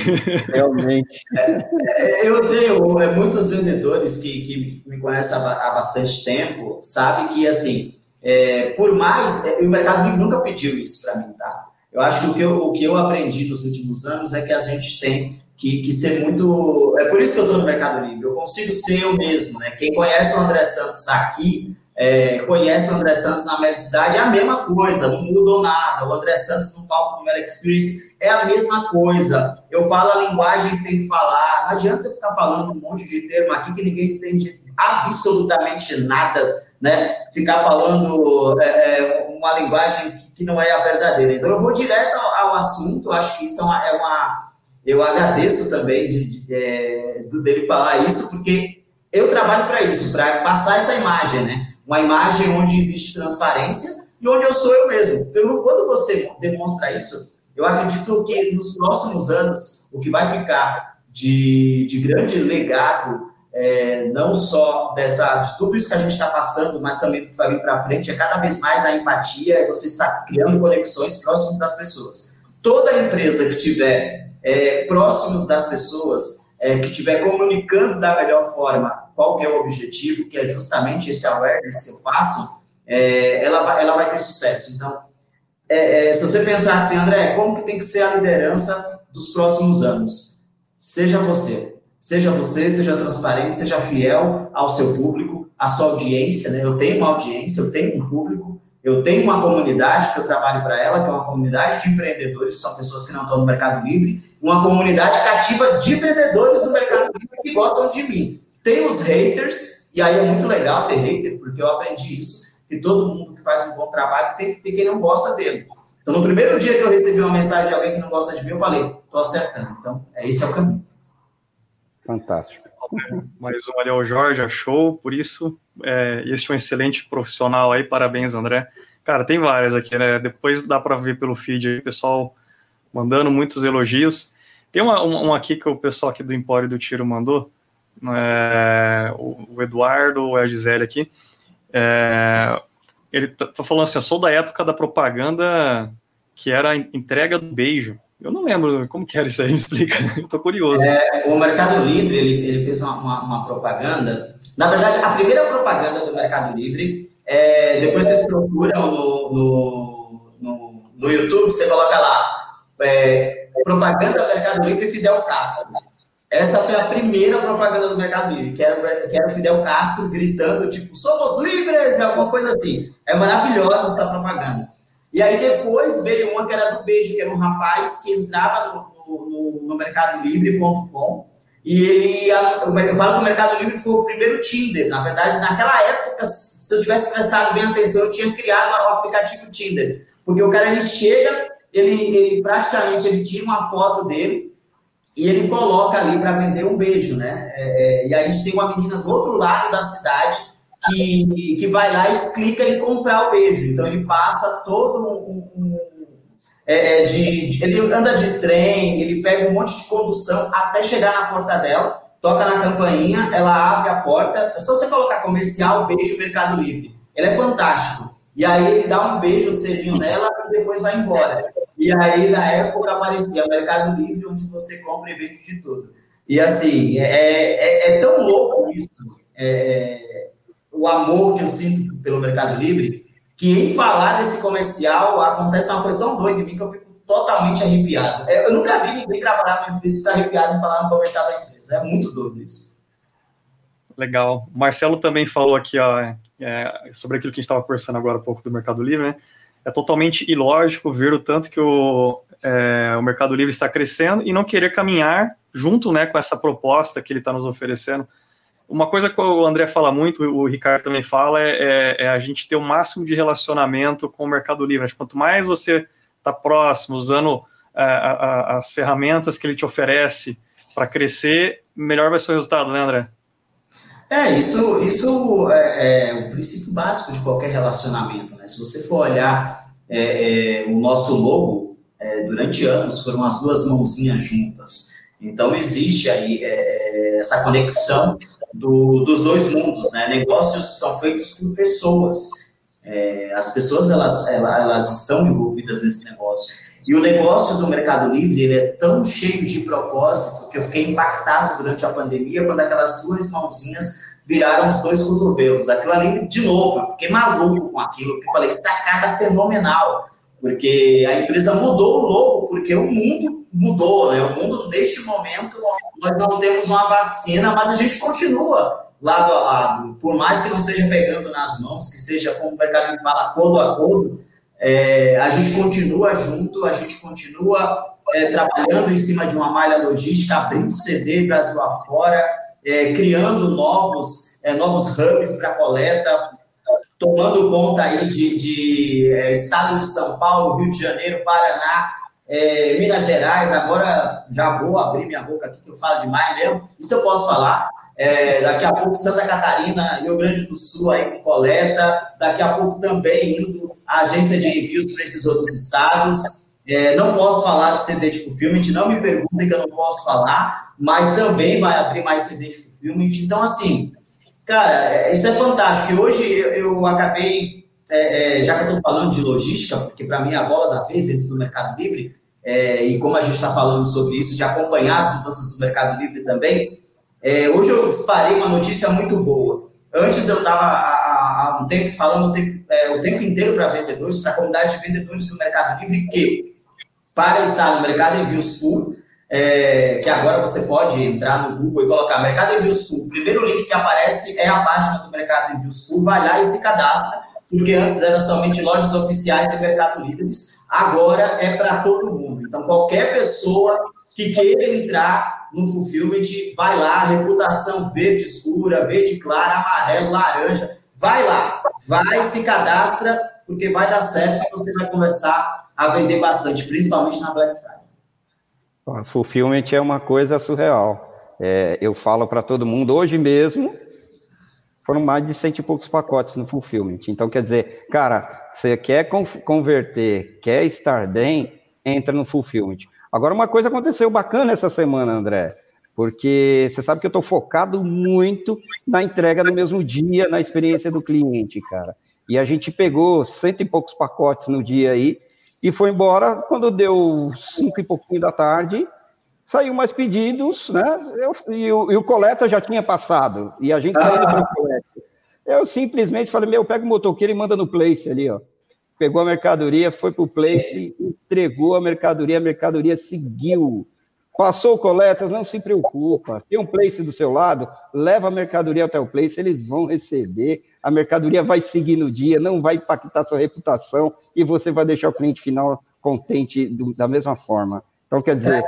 Realmente. É, eu tenho é, muitos vendedores que, que me conhecem há, há bastante tempo, sabem que, assim, é, por mais, é, o Mercado Livre nunca pediu isso para mim, tá? Eu acho que o que eu, o que eu aprendi nos últimos anos é que a gente tem que, que ser muito. É por isso que eu estou no Mercado Livre. Eu consigo ser eu mesmo, né? Quem conhece o André Santos aqui, é, conhece o André Santos na Mega Cidade, é a mesma coisa, não mudou nada. O André Santos no palco do Mega Experience é a mesma coisa. Eu falo a linguagem que tem que falar. Não adianta ficar falando um monte de termo aqui que ninguém entende absolutamente nada né, ficar falando é, é, uma linguagem que não é a verdadeira. Então, eu vou direto ao, ao assunto, acho que isso é uma. É uma eu agradeço também de, de, é, dele falar isso, porque eu trabalho para isso, para passar essa imagem, né? Uma imagem onde existe transparência e onde eu sou eu mesmo. quando você demonstra isso, eu acredito que nos próximos anos, o que vai ficar de, de grande legado é, não só dessa, de tudo isso que a gente está passando, mas também do que vai vir para frente, é cada vez mais a empatia, você está criando conexões próximas das pessoas. Toda empresa que estiver é, próximos das pessoas, é, que estiver comunicando da melhor forma qual é o objetivo, que é justamente esse awareness que eu faço, é, ela, vai, ela vai ter sucesso. Então, é, é, se você pensar assim, André, como que tem que ser a liderança dos próximos anos? Seja você, Seja você, seja transparente, seja fiel ao seu público, à sua audiência. Né? Eu tenho uma audiência, eu tenho um público, eu tenho uma comunidade que eu trabalho para ela, que é uma comunidade de empreendedores, são pessoas que não estão no Mercado Livre, uma comunidade cativa de vendedores do Mercado Livre que gostam de mim. Tem os haters, e aí é muito legal ter hater, porque eu aprendi isso, que todo mundo que faz um bom trabalho tem que ter quem não gosta dele. Então, no primeiro dia que eu recebi uma mensagem de alguém que não gosta de mim, eu falei, estou acertando. Então, é esse é o caminho. Fantástico. Mas olha, o Jorge achou, por isso, é, este é um excelente profissional aí, parabéns, André. Cara, tem várias aqui, né? Depois dá para ver pelo feed aí, pessoal mandando muitos elogios. Tem uma, uma, uma, aqui que o pessoal aqui do Empório do Tiro mandou, é, o, Eduardo, a Gisele aqui. É, ele tá, tá falando assim: eu sou da época da propaganda que era a entrega do beijo. Eu não lembro como que era isso aí, me explica. Eu tô curioso. É, o Mercado Livre, ele, ele fez uma, uma, uma, propaganda. Na verdade, a primeira propaganda do Mercado Livre, é, depois vocês procuram no, no, no, no YouTube, você coloca lá, é, propaganda do Mercado Livre Fidel Castro. Essa foi a primeira propaganda do Mercado Livre, que era, que era o Fidel Castro gritando, tipo, somos livres, alguma coisa assim. É maravilhosa essa propaganda. E aí depois veio uma que era do beijo, que era um rapaz que entrava no, no, no e ele, eu falo que o Mercado Livre foi o primeiro Tinder. Na verdade, naquela época, se eu tivesse prestado bem atenção, eu tinha criado o aplicativo Tinder. Porque o cara, ele chega, ele, ele praticamente, ele tira uma foto dele, e ele coloca ali para vender um beijo, né? É, é, e aí tem uma menina do outro lado da cidade que, que vai lá e clica em comprar o beijo. Então ele passa todo um. um é, é, de, de, ele anda de trem, ele pega um monte de condução até chegar na porta dela, toca na campainha, ela abre a porta. É só você colocar comercial, beijo, Mercado Livre. Ele é fantástico. E aí ele dá um beijo, o selinho nela e depois vai embora. E aí, na época, aparecia Mercado Livre, onde você compra e vende de tudo. E assim, é, é, é tão louco isso, é, o amor que eu sinto pelo Mercado Livre, que em falar desse comercial acontece uma coisa tão doida em mim que eu fico totalmente arrepiado. É, eu nunca vi ninguém trabalhar numa empresa e ficar arrepiado em falar no comercial da empresa. É muito doido isso. Legal. O Marcelo também falou aqui ó, é, sobre aquilo que a gente estava conversando agora um pouco do Mercado Livre, né? É totalmente ilógico ver o tanto que o, é, o Mercado Livre está crescendo e não querer caminhar junto né, com essa proposta que ele está nos oferecendo. Uma coisa que o André fala muito, o Ricardo também fala, é, é, é a gente ter o máximo de relacionamento com o Mercado Livre. Quanto mais você está próximo, usando é, a, a, as ferramentas que ele te oferece para crescer, melhor vai ser o resultado, né, André? É, isso, isso é, é, o princípio básico de qualquer relacionamento. Né? Se você for olhar é, é, o nosso logo, é, durante anos foram as duas mãozinhas juntas. Então, existe aí essa conexão do, dos dois mundos, né? Negócios são feitos por pessoas. É, as pessoas elas, elas, elas, estão envolvidas nesse negócio. E o negócio do Mercado Livre ele é tão cheio de propósito que eu fiquei impactado durante a pandemia quando aquelas duas mãozinhas viraram os dois cotovelos. Aquilo ali, de novo, eu fiquei maluco com aquilo, eu falei, sacada fenomenal, porque a empresa mudou o logo, porque o mundo mudou, né? O mundo, neste momento, nós não temos uma vacina, mas a gente continua lado a lado, por mais que não seja pegando nas mãos, que seja, como o mercado me fala, acordo a acordo, é, a gente continua junto, a gente continua é, trabalhando em cima de uma malha logística, abrindo CD Brasil afora, é, criando novos, é, novos hubs para coleta, tomando conta aí de, de é, estado de São Paulo, Rio de Janeiro, Paraná, é, Minas Gerais, agora já vou abrir minha boca aqui que eu falo demais mesmo, isso eu posso falar. É, daqui a pouco Santa Catarina, Rio Grande do Sul aí com coleta, daqui a pouco também indo a agência de envios para esses outros estados. É, não posso falar de CD de fulfillment, não me perguntem que eu não posso falar, mas também vai abrir mais CD de fulfillment. Então, assim, cara, é, isso é fantástico. E hoje eu, eu acabei, é, é, já que eu estou falando de logística, porque para mim é a bola da vez dentro do Mercado Livre, e como a gente está falando sobre isso, de acompanhar as mudanças do Mercado Livre também, é, hoje eu disparei uma notícia muito boa. Antes eu estava há, um tempo falando o tempo, é, o tempo inteiro para vendedores, para a comunidade de vendedores do Mercado Livre, que para estar no Mercado Envios Full, é, que agora você pode entrar no Google e colocar Mercado Envios Full. O primeiro link que aparece é a página do Mercado Envios Full, vai lá e se cadastra, porque antes eram somente lojas oficiais e Mercado Livres, agora é para todo mundo. Então, qualquer pessoa que queira entrar no fulfillment, vai lá, reputação verde escura, verde clara, amarelo, laranja, vai lá, vai, se cadastra, porque vai dar certo e você vai começar a vender bastante, principalmente na Black Friday. Fulfillment é uma coisa surreal. É, eu falo para todo mundo, hoje mesmo, foram mais de cento e poucos pacotes no Fulfillment. Então, quer dizer, cara, você quer converter, quer estar bem, entra no Fulfillment. Agora, uma coisa aconteceu bacana essa semana, André, porque você sabe que eu estou focado muito na entrega no mesmo dia, na experiência do cliente, cara. E a gente pegou cento e poucos pacotes no dia aí, e foi embora. Quando deu cinco e pouquinho da tarde, saiu mais pedidos, né? Eu, e, o, e, o, coleta já tinha passado, e a gente ah. saiu para o coleta. Eu simplesmente falei, meu, pega o motoqueiro e manda no place ali, ó. Pegou a mercadoria, foi para o place, entregou a mercadoria, a mercadoria seguiu. Passou coletas, não se preocupa. Tem um place do seu lado, leva a mercadoria até o place, eles vão receber. A mercadoria vai seguir no dia, não vai impactar sua reputação e você vai deixar o cliente final contente do, da mesma forma. Então, quer dizer,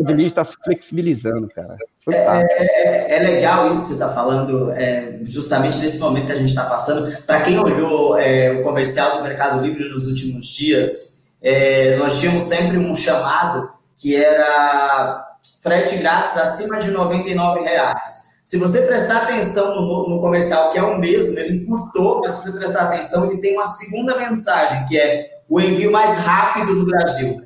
o mercado está se flexibilizando, cara. É, é, legal isso que você está falando, é, justamente nesse momento que a gente está passando. Para quem olhou é, o comercial do Mercado Livre nos últimos dias, é, nós tínhamos sempre um chamado que era frete grátis acima de R$ reais. Se você prestar atenção no, no, comercial, que é o mesmo, ele encurtou, mas se você prestar atenção, ele tem uma segunda mensagem, que é o envio mais rápido do Brasil.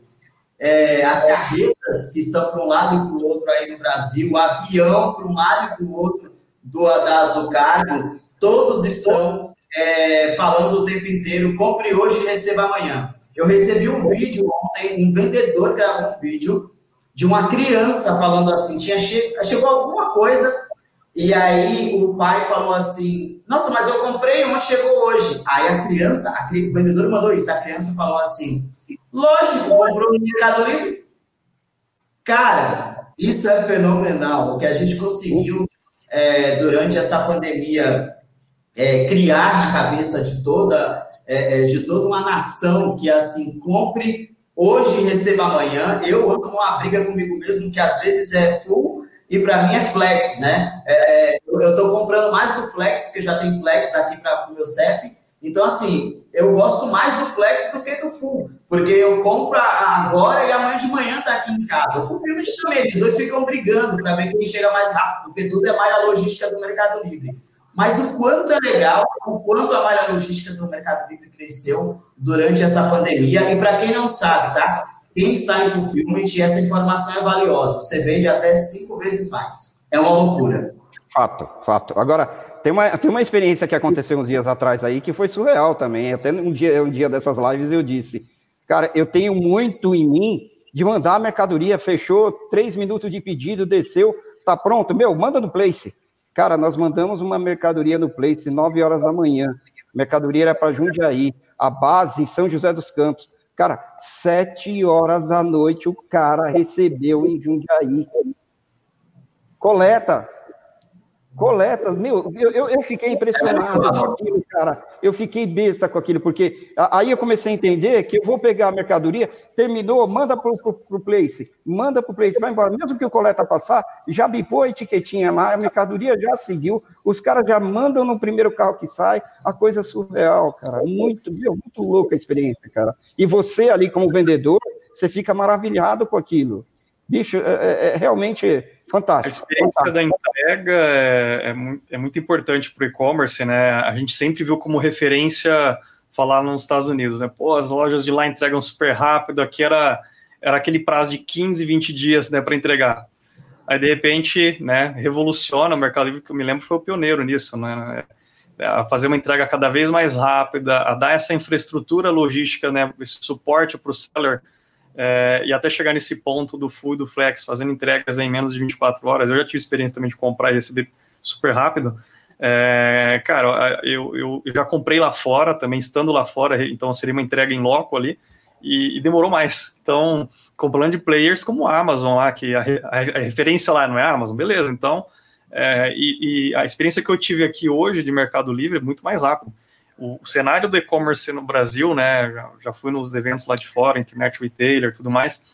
É, as carretas que estão para um lado e para o outro aí no Brasil, o avião para um lado e para o outro do, da Azucargo, todos estão é, falando o tempo inteiro, compre hoje e receba amanhã. Eu recebi um vídeo ontem, um vendedor gravou um vídeo de uma criança falando assim, tinha che chegou alguma coisa, e aí o pai falou assim, nossa, mas eu comprei onde chegou hoje. Aí a criança, a, o vendedor mandou isso, a criança falou assim, lógico, comprou no Mercado Livre. Cara, isso é fenomenal, o que a gente conseguiu é, durante essa pandemia é, criar na cabeça de toda é, é, de toda uma nação que assim compre hoje e receba amanhã. Eu ando numa briga comigo mesmo que às vezes é full e para mim é flex, né? É, é eu estou comprando mais do flex porque já tem flex aqui para o meu CEP. Então assim, eu gosto mais do flex do que do full, porque eu compro agora e amanhã de manhã tá aqui em casa. O full filme também, eles dois ficam brigando para ver quem chega mais rápido, porque tudo é mais a logística do Mercado Livre mas o quanto é legal, o quanto a malha logística do Mercado Livre cresceu durante essa pandemia. E para quem não sabe, tá? Quem está em fulfillment, essa informação é valiosa. Você vende até cinco vezes mais. É uma loucura. Fato, fato. Agora, tem uma, tem uma experiência que aconteceu uns dias atrás aí que foi surreal também. Até um dia, um dia dessas lives eu disse, cara, eu tenho muito em mim de mandar a mercadoria, fechou, três minutos de pedido, desceu, tá pronto, meu, manda no Place. Cara, nós mandamos uma mercadoria no Place 9 horas da manhã. mercadoria era para Jundiaí, a base em São José dos Campos. Cara, 7 horas da noite o cara recebeu em Jundiaí. Coletas, coletas, meu, eu, eu, fiquei impressionado com aquilo, cara. Eu fiquei besta com aquilo, porque aí eu comecei a entender que eu vou pegar a mercadoria, terminou, manda para o place, manda para o place, vai embora. Mesmo que o coleta passar, já bipou a etiquetinha lá, a mercadoria já seguiu, os caras já mandam no primeiro carro que sai, a coisa é surreal, cara. Muito, meu, muito louca a experiência, cara. E você ali como vendedor, você fica maravilhado com aquilo. Bicho, é, é, é realmente fantástico. A experiência fantástico. da entrega é, é, muito, é muito importante para o e-commerce, né? A gente sempre viu como referência falar nos Estados Unidos, né? Pô, as lojas de lá entregam super rápido, aqui era, era aquele prazo de 15, 20 dias né, para entregar. Aí, de repente, né, revoluciona o Mercado Livre, que eu me lembro foi o pioneiro nisso, né? A fazer uma entrega cada vez mais rápida, a dar essa infraestrutura logística, né, esse suporte para o seller é, e até chegar nesse ponto do full do flex, fazendo entregas em menos de 24 horas. Eu já tive experiência também de comprar e receber super rápido. É, cara, eu, eu, eu, já comprei lá fora, também estando lá fora, então seria uma entrega em loco ali, e, e demorou mais. Então, comprando de players como a Amazon lá, que a, a, a, referência lá não é a Amazon, beleza, então, é, e, e, a experiência que eu tive aqui hoje de Mercado Livre é muito mais rápido o, cenário do e-commerce no Brasil, né, já, já, fui nos eventos lá de fora, Internet Retailer tudo mais,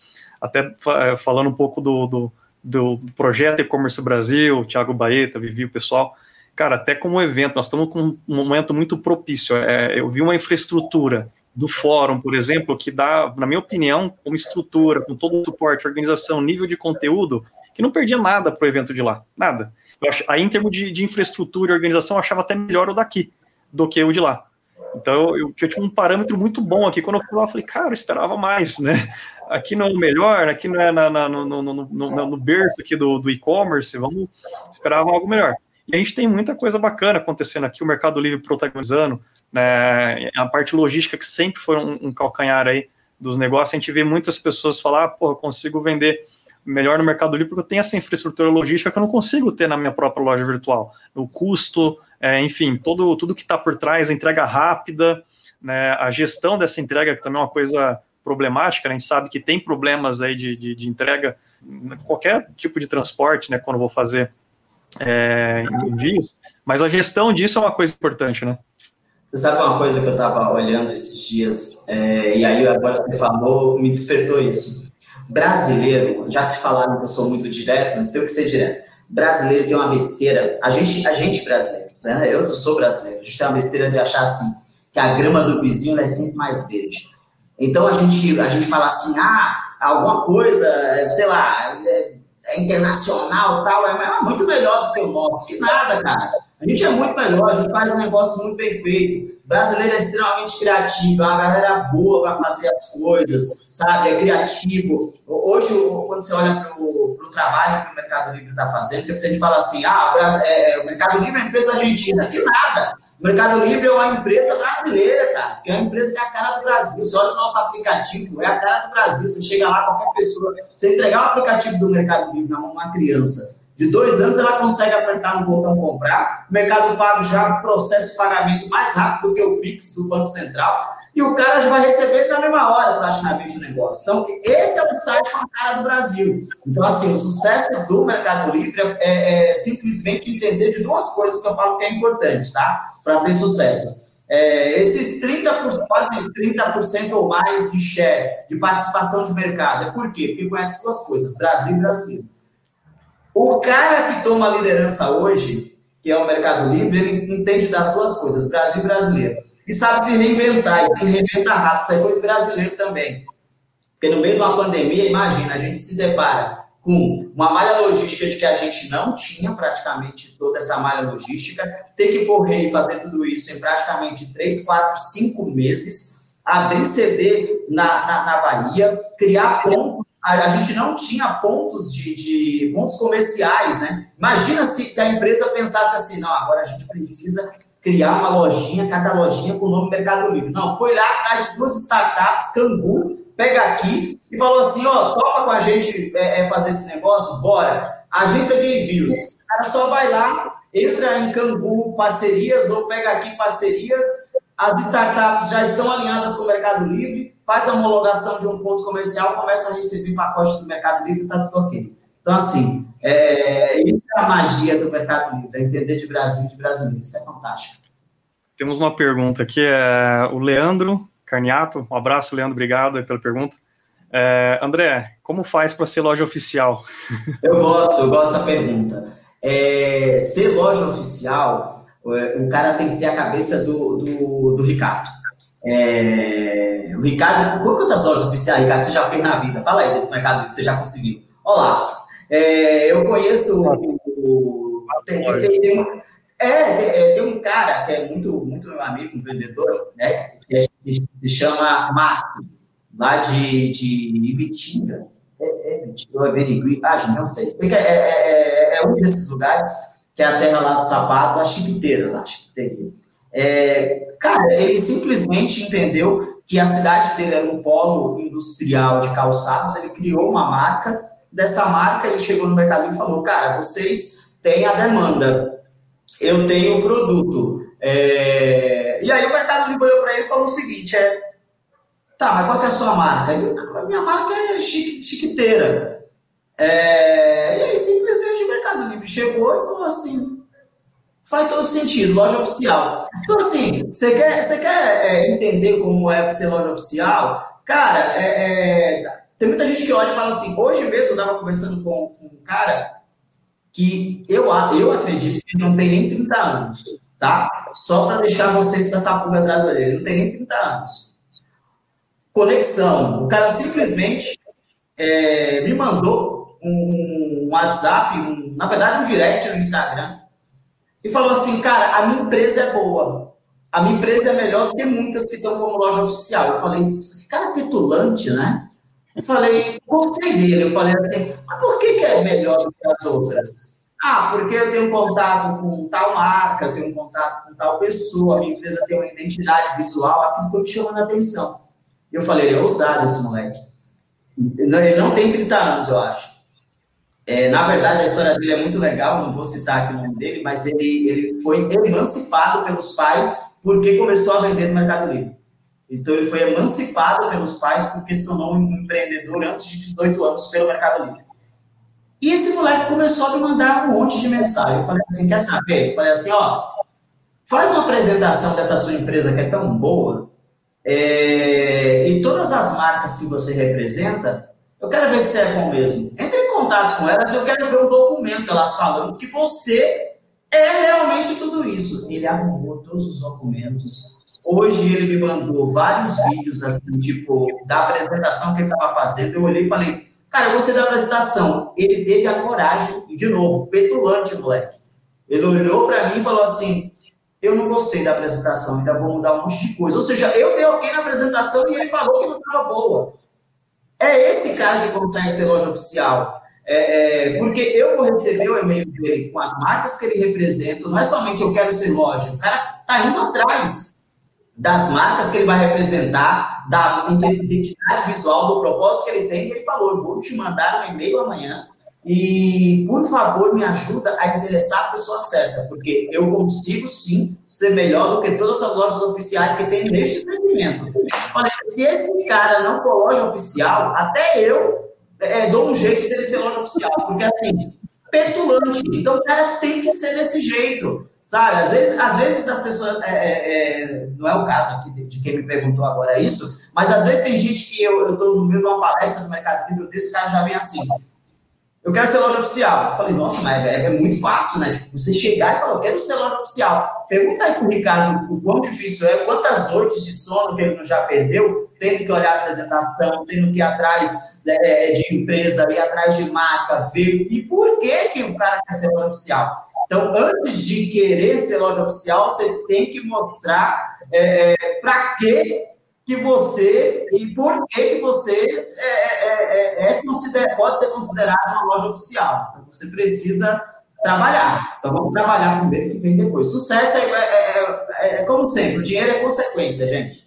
até é, falando um pouco do, do, do projeto e-commerce Brasil, Thiago Baeta, Vivi, o pessoal, cara, até como evento, nós estamos com um momento muito propício, é, eu vi uma infraestrutura do fórum, por exemplo, que dá, na minha opinião, uma estrutura, com todo o suporte, organização, nível de conteúdo, que não perdia nada para o evento de lá, nada. Eu aí, em termos de, de infraestrutura e organização, eu achava até melhor o daqui do que o de lá. Então, eu, eu tinha um parâmetro muito bom aqui. Quando eu fui lá, eu falei, cara, eu esperava mais, né? Aqui não é o melhor, aqui não é na, na, no, no, no, no, berço aqui do, do e-commerce, vamos esperar algo melhor. E a gente tem muita coisa bacana acontecendo aqui, o Mercado Livre protagonizando, né? A parte logística que sempre foi um, um calcanhar aí dos negócios, a gente vê muitas pessoas falar, pô, eu consigo vender melhor no Mercado Livre porque eu tenho essa infraestrutura logística que eu não consigo ter na minha própria loja virtual. O custo, é, enfim, todo, tudo que está por trás, a entrega rápida, né, a gestão dessa entrega, que também é uma coisa problemática, né, a gente sabe que tem problemas aí de, de, de entrega, qualquer tipo de transporte, né, quando vou fazer é, envios, mas a gestão disso é uma coisa importante, né? Você sabe uma coisa que eu estava olhando esses dias, é, e aí agora você falou, me despertou isso. Brasileiro, já que falaram que eu sou muito direto, não tenho que ser direto. Brasileiro tem uma besteira, a gente, a gente brasileiro, né? eu sou brasileiro, a gente tem uma besteira de achar assim, que a grama do vizinho é sempre mais verde. Então a gente, a gente fala assim, ah, alguma coisa, sei lá, é, é internacional tal, é muito melhor do que o nosso. Que nada, cara. A gente é muito melhor, a gente faz um negócio muito bem feito. O brasileiro é extremamente criativo, é uma galera boa para fazer as coisas, sabe? É criativo. Hoje, quando você olha para o trabalho que o Mercado Livre está fazendo, tem gente fala assim: ah, é, o Mercado Livre é uma empresa argentina. Que nada. O Mercado Livre é uma empresa brasileira, cara, que é uma empresa que é a cara do Brasil. Você olha o nosso aplicativo, é a cara do Brasil. Você chega lá, qualquer pessoa, você entregar o aplicativo do Mercado Livre na mão de uma criança de dois anos, ela consegue apertar no botão comprar. O Mercado Pago já processa o pagamento mais rápido do que o Pix do Banco Central e o cara já vai receber na mesma hora, praticamente, o negócio. Então, esse é o site com a cara do Brasil. Então, assim, o sucesso do Mercado Livre é, é simplesmente entender de duas coisas que eu falo que é importante, tá? Para ter sucesso. É, esses 30%, quase 30% ou mais de share, de participação de mercado, é por quê? Porque conhece duas coisas, Brasil e brasileiro. O cara que toma a liderança hoje, que é o Mercado Livre, ele entende das duas coisas, Brasil e brasileiro e sabe se reinventar, e se reinventa rápido. Isso aí foi brasileiro também. Porque no meio de uma pandemia, imagina, a gente se depara com uma malha logística de que a gente não tinha praticamente toda essa malha logística, ter que correr e fazer tudo isso em praticamente 3, 4, 5 meses, abrir CD na, na, na Bahia, criar pontos. A, a, gente não tinha pontos de, de pontos comerciais, né? Imagina se, se a empresa pensasse assim, não, agora a gente precisa criar uma lojinha, cada lojinha com o nome Mercado Livre. Não, foi lá atrás de duas startups, Cangu, pega aqui e falou assim, ó, topa com a gente é, é, fazer esse negócio? Bora. Agência de envios. O cara só vai lá, entra em Cangu parcerias ou pega aqui parcerias, as startups já estão alinhadas com o Mercado Livre, faz a homologação de um ponto comercial, começa a receber pacote do Mercado Livre, tá tudo ok. Então, assim, é, isso é a magia do Mercado Livre, é entender de Brasil de brasileiro. Isso é fantástico. Temos uma pergunta aqui, é o Leandro Carniato. Um abraço, Leandro, obrigado pela pergunta. É, André, como faz para ser loja oficial? Eu gosto, eu gosto da pergunta. É, ser loja oficial, o cara tem que ter a cabeça do, do, do Ricardo. É, o Ricardo, quantas lojas oficiais, Ricardo, você já fez na vida? Fala aí dentro do mercado que você já conseguiu. Olá, é, eu conheço o. Tem, tem, tem, é, tem, é, tem, um cara que é muito, muito meu amigo, um vendedor, né? Que se chama Márcio, lá de, de Ibitinga. É, é, é Berigui, ah, não sei. É, é, é, um desses lugares que é a terra lá do sapato, a chiquiteira lá, a chiquiteira. É, cara, ele simplesmente entendeu que a cidade dele era um polo industrial de calçados, ele criou uma marca dessa marca, ele chegou no mercado e falou, cara, vocês têm a demanda, eu tenho o produto. É... E aí o Mercado olhou para ele e falou o seguinte, é, tá, mas qual que é a sua marca? Ele, a minha marca é chique, chiquiteira. É... E aí simplesmente o Mercado Livre chegou e falou assim, faz todo sentido, loja oficial. Então assim, você quer, você quer é, entender como é ser loja oficial? Cara, é, é tem muita gente que olha e fala assim, hoje mesmo eu estava conversando com, com, um cara que eu, eu acredito que não tem nem 30 anos, tá? Só para deixar vocês com essa pulga atrás dele, ele não tem nem 30 anos. Conexão, o cara simplesmente é, me mandou um, um WhatsApp, um, na verdade um direct no Instagram, e falou assim, cara, a minha empresa é boa, a minha empresa é melhor do que muitas que estão como loja oficial. Eu falei, que cara petulante, né? Eu falei, gostei dele. Eu falei assim, mas por que, que é melhor do que as outras? Ah, porque eu tenho contato com tal marca, eu tenho contato com tal pessoa, a minha empresa tem uma identidade visual, aquilo foi me chamando a atenção. Eu falei, ele é ousado esse moleque. Ele não tem 30 anos, eu acho. É, na verdade, a história dele é muito legal, não vou citar aqui o nome dele, mas ele, ele foi emancipado pelos pais porque começou a vender no Mercado Livre. Então, ele foi emancipado pelos pais porque se tornou um empreendedor antes de 18 anos pelo Mercado Livre. E esse moleque começou a me mandar um monte de mensagem. Eu falei assim, quer saber? Eu falei assim, ó, faz uma apresentação dessa sua empresa que é tão boa, é, e todas as marcas que você representa, eu quero ver se é bom mesmo. Contato com elas, eu quero ver um documento elas falando que você é realmente tudo isso. Ele arrumou todos os documentos. Hoje ele me mandou vários vídeos, assim, tipo, da apresentação que ele estava fazendo. Eu olhei e falei, cara, eu gostei da apresentação. Ele teve a coragem, e de novo, petulante, moleque. Ele olhou para mim e falou assim: eu não gostei da apresentação, ainda vou mudar um monte de coisa. Ou seja, eu dei alguém na apresentação e ele falou que não estava boa. É esse cara que consegue ser loja oficial. É, é, porque eu vou receber o e-mail dele com as marcas que ele representa, não é somente eu quero ser loja, o cara está indo atrás das marcas que ele vai representar, da identidade visual, do propósito que ele tem, ele falou, vou te mandar um e-mail amanhã e, por favor, me ajuda a endereçar a pessoa certa, porque eu consigo sim ser melhor do que todas as lojas oficiais que tem neste segmento. Falei, se esse cara não for loja oficial, até eu é, dou um jeito dele ser loja oficial, porque assim, petulante. Então o cara tem que ser desse jeito. Sabe, às vezes, às vezes as pessoas. É, é, é não é o caso aqui de, de, quem me perguntou agora isso, mas às vezes tem gente que eu estou no meio de uma palestra no Mercado Livre, desse cara já vem assim eu quero ser loja oficial. Eu falei, nossa, mas é, é muito fácil, né? Tipo, você chegar e falar, eu quero ser loja oficial. Pergunta aí pro Ricardo o quão difícil é, quantas noites de sono que ele já perdeu, tendo que olhar a apresentação, tendo que ir atrás né, é, de empresa, ir atrás de marca, ver. E por que, que o cara quer ser loja oficial? Então, antes de querer ser loja oficial, você tem que mostrar é, é para que que você e por que, você é, é, é, é consider, pode ser considerado uma loja oficial. Então, você precisa trabalhar. Então, vamos trabalhar primeiro que vem depois. Sucesso é, é, é, como sempre, o dinheiro é consequência, gente.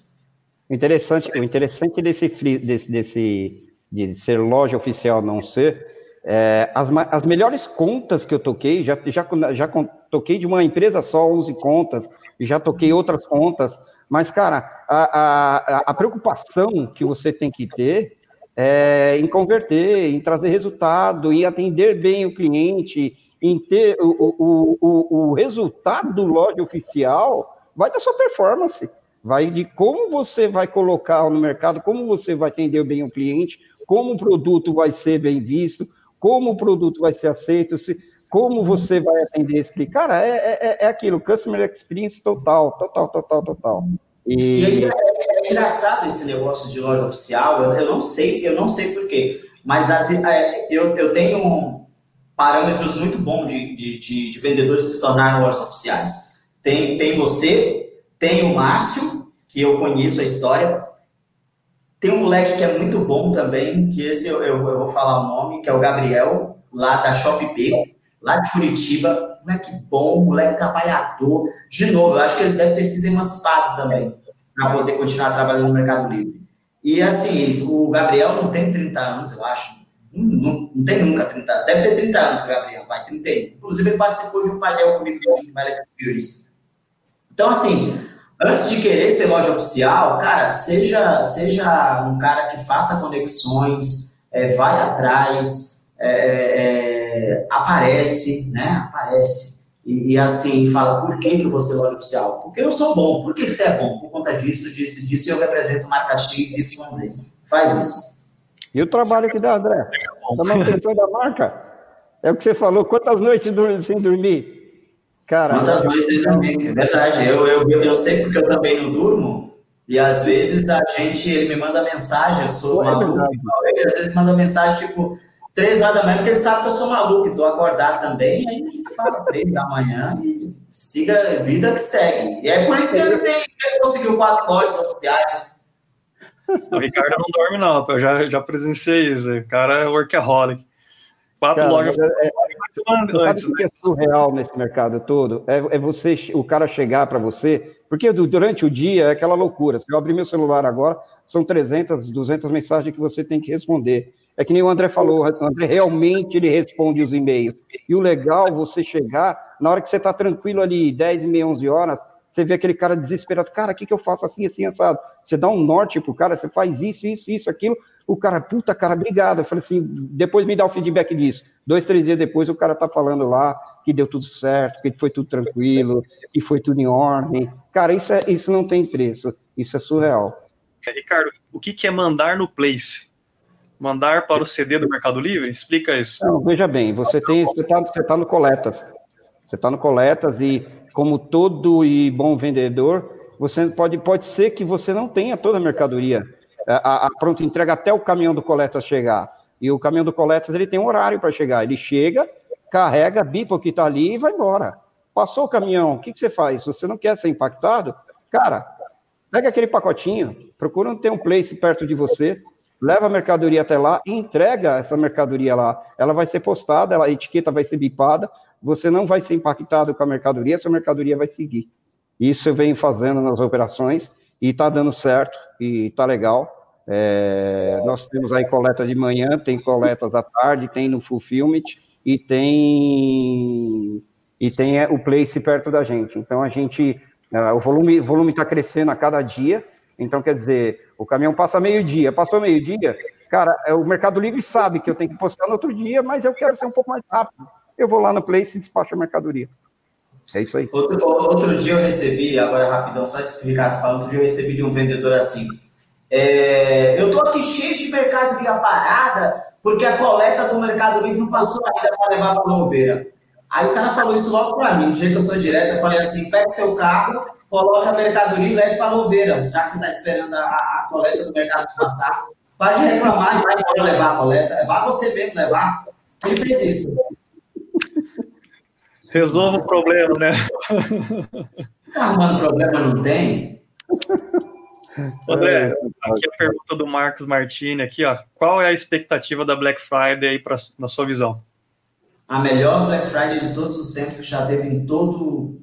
Interessante, o interessante desse, desse, desse de ser loja oficial não ser, é, as, as melhores contas que eu toquei, já, já, já toquei de uma empresa só 11 contas, já toquei outras contas, mas, cara, a, a, a preocupação que você tem que ter é em converter, em trazer resultado, em atender bem o cliente, em ter o, o, o, o resultado do loja oficial, vai da sua performance, vai de como você vai colocar no mercado, como você vai atender bem o cliente, como o produto vai ser bem visto, como o produto vai ser aceito, se, como você vai atender esse cliente? Cara, é, é, é aquilo, customer experience total, total, total, total. E, e é, é, engraçado esse negócio de loja oficial, eu, eu não sei, eu não sei porquê, mas as, é, eu, eu tenho parâmetros muito bons de, de, de, de vendedores se tornarem lojas oficiais. Tem, tem você, tem o Márcio, que eu conheço a história, tem um moleque que é muito bom também, que esse eu, eu, eu vou falar o nome, que é o Gabriel, lá da ShopP lá de Curitiba, moleque bom, moleque trabalhador. De novo, eu acho que ele deve ter sido emancipado também, para poder continuar trabalhando no Mercado Livre. E assim, o Gabriel não tem 30 anos, eu acho. Não, não tem nunca 30 anos. Deve ter 30 anos, Gabriel, vai, 31. Inclusive, ele participou de um painel comigo no Valley Então, assim, antes de querer ser loja oficial, cara, seja, seja um cara que faça conexões, é, vai atrás, é, é, é aparece, né? Aparece. E, e, assim, fala, por que, que eu vou ser loja oficial? Porque eu sou bom. Por que você é bom? Por conta disso, disso, disso, eu represento marca X, Y, Z. Faz isso. E o trabalho que dá, André? Da manutenção da marca? É o que você falou, quantas noites sem dormir? Cara, Quantas noites sem dormir? É verdade. Eu, eu, eu, eu sei porque eu também não durmo. E às vezes a gente, ele me manda mensagem, eu sou é maluco, ele às vezes manda mensagem tipo, três horas da manhã, porque ele sabe que eu sou maluco, estou acordado também, aí a gente fala três da manhã e siga a vida que segue. E é por isso que ele tem que conseguiu quatro lojas oficiais. O Ricardo não dorme, não, eu já, já presenciei isso. O cara é workaholic. Quatro cara, lojas. É, Você sabe o que é surreal nesse mercado todo? É, é você, o cara chegar para você, porque durante o dia é aquela loucura. Se eu abrir meu celular agora, são 300, 200 mensagens que você tem que responder. É que nem o André falou, o André realmente ele responde os e-mails. E o legal, você chegar, na hora que você está tranquilo ali, 10 e meia, 11 horas, você vê aquele cara desesperado, cara, o que, que eu faço assim, assim, assado? Você dá um norte pro cara, você faz isso, isso, isso, aquilo, o cara, puta, cara, obrigado. Eu falei assim, depois me dá o feedback disso. Dois, três dias depois, o cara tá falando lá que deu tudo certo, que foi tudo tranquilo, que foi tudo em ordem. Cara, isso, é, isso não tem preço, isso é surreal. Ricardo, o que, que é mandar no Place? Mandar para o CD do Mercado Livre? Explica isso. Não, veja bem, você tem, você está você tá no coletas. Você está no coletas e, como todo e bom vendedor, você pode, pode ser que você não tenha toda a mercadoria. A, a pronta entrega até o caminhão do coletas chegar. E o caminhão do coletas ele tem um horário para chegar. Ele chega, carrega, bipa o que está ali e vai embora. Passou o caminhão, o que, que você faz? Você não quer ser impactado? Cara, pega aquele pacotinho, procura ter um place perto de você, leva a mercadoria até lá e entrega essa mercadoria lá. Ela vai ser postada, a etiqueta vai ser bipada, você não vai ser impactado com a mercadoria, essa mercadoria vai seguir. Isso eu venho fazendo nas operações e está dando certo e está legal. É, nós temos aí coleta de manhã, tem coletas à tarde, tem no Fulfillment e tem e tem o place perto da gente. Então a gente uh, o volume está crescendo a cada dia então, quer dizer, o caminhão passa meio-dia, passou meio-dia, cara, é, o Mercado Livre sabe que eu tenho que postar no outro dia, mas eu quero ser um pouco mais rápido. Eu vou lá no Place e despacho a mercadoria. É isso aí. Outro, outro dia eu recebi, agora rapidão, só falou, outro dia eu recebi de um vendedor assim, é, eu tô aqui cheio de Mercado Livre parada, porque a coleta do Mercado Livre não passou ainda para levar para a Louveira. Aí o cara falou isso logo para mim, do jeito que eu sou direto, eu falei assim, pega seu carro, coloca a mercadoria e leve para a louveira, já que você está esperando a, a, coleta do mercado passar. Pode reclamar e vai embora levar a coleta. Vai você mesmo levar. Ele fez isso. Resolva o problema, né? Ficar arrumando problema não tem. André, aqui a pergunta do Marcos Martini aqui, ó. Qual é a expectativa da Black Friday aí pra, na sua visão? A melhor Black Friday de todos os tempos que já teve em todo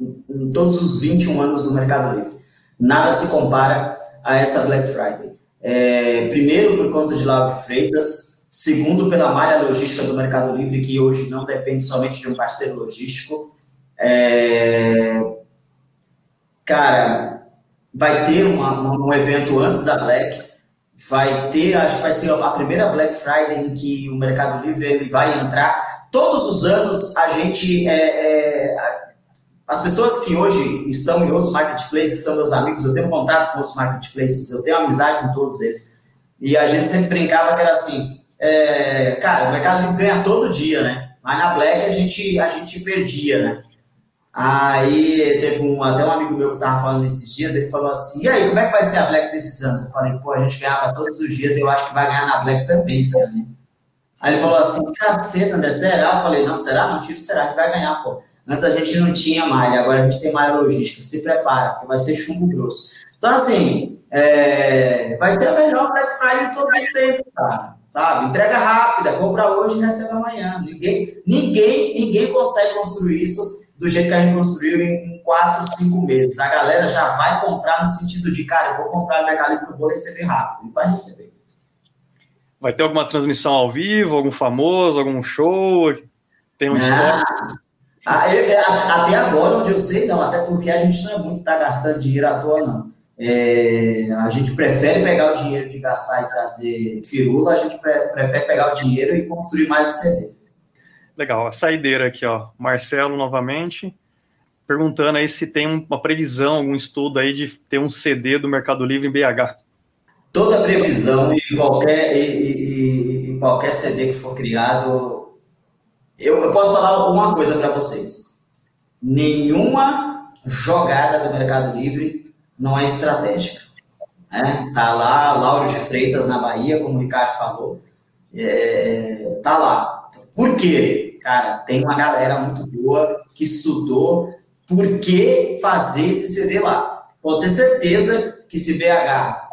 em todos os 21 anos do Mercado Livre. Nada se compara a essa Black Friday. É, primeiro, por conta de Lauro Freitas, segundo, pela malha logística do Mercado Livre, que hoje não depende somente de um parceiro logístico. É, cara, vai ter uma, um evento antes da Black, vai ter, acho que vai ser a primeira Black Friday em que o Mercado Livre ele vai entrar. Todos os anos a gente é, é, as pessoas que hoje estão em outros marketplaces, são meus amigos, eu tenho contato com outros marketplaces, eu tenho amizade com todos eles. E a gente sempre brincava que era assim, é, cara, o Mercado Livre ganha todo dia, né? Mas na Black a gente, a gente perdia, né? Aí teve um, até um amigo meu que tava falando esses dias, ele falou assim, e aí, como é que vai ser a Black desses anos? Eu falei, pô, a gente ganhava todos os dias, eu acho que vai ganhar na Black também ano, né? Aí ele falou assim, caceta, André, será? Eu falei, não, será? Não tiro, será que vai ganhar, pô. Antes a gente não tinha malha, agora a gente tem malha logística. Se prepara, porque vai ser chumbo grosso. Então, assim, é, vai ser a melhor Black Friday de todos os tempos, cara. Sabe? Entrega rápida, compra hoje e recebe amanhã. Ninguém, ninguém, ninguém consegue construir isso do jeito que a gente construiu em 4, 5 meses. A galera já vai comprar no sentido de, cara, eu vou comprar no Mercado Livre porque eu vou receber rápido. E vai receber. Vai ter alguma transmissão ao vivo, algum famoso, algum show? Tem um ah, ah, eu, até agora, onde eu sei, não, até porque a gente não é muito tá gastando dinheiro à toa, não. É, a gente prefere pegar o dinheiro de gastar e trazer firula, a gente pre, prefere pegar o dinheiro e construir mais o CD. Legal, a saideira aqui, ó. Marcelo novamente, perguntando aí se tem uma previsão, algum estudo aí de ter um CD do Mercado Livre em BH. Toda previsão e qualquer, e, e, e qualquer CD que for criado eu, eu posso falar uma coisa para vocês. Nenhuma jogada do Mercado Livre não é estratégica. Né? Tá lá Lauro de Freitas na Bahia, como o Ricardo falou. É, tá lá. Por quê? Cara, tem uma galera muito boa que estudou por que fazer esse CD lá. Pode ter certeza que se BH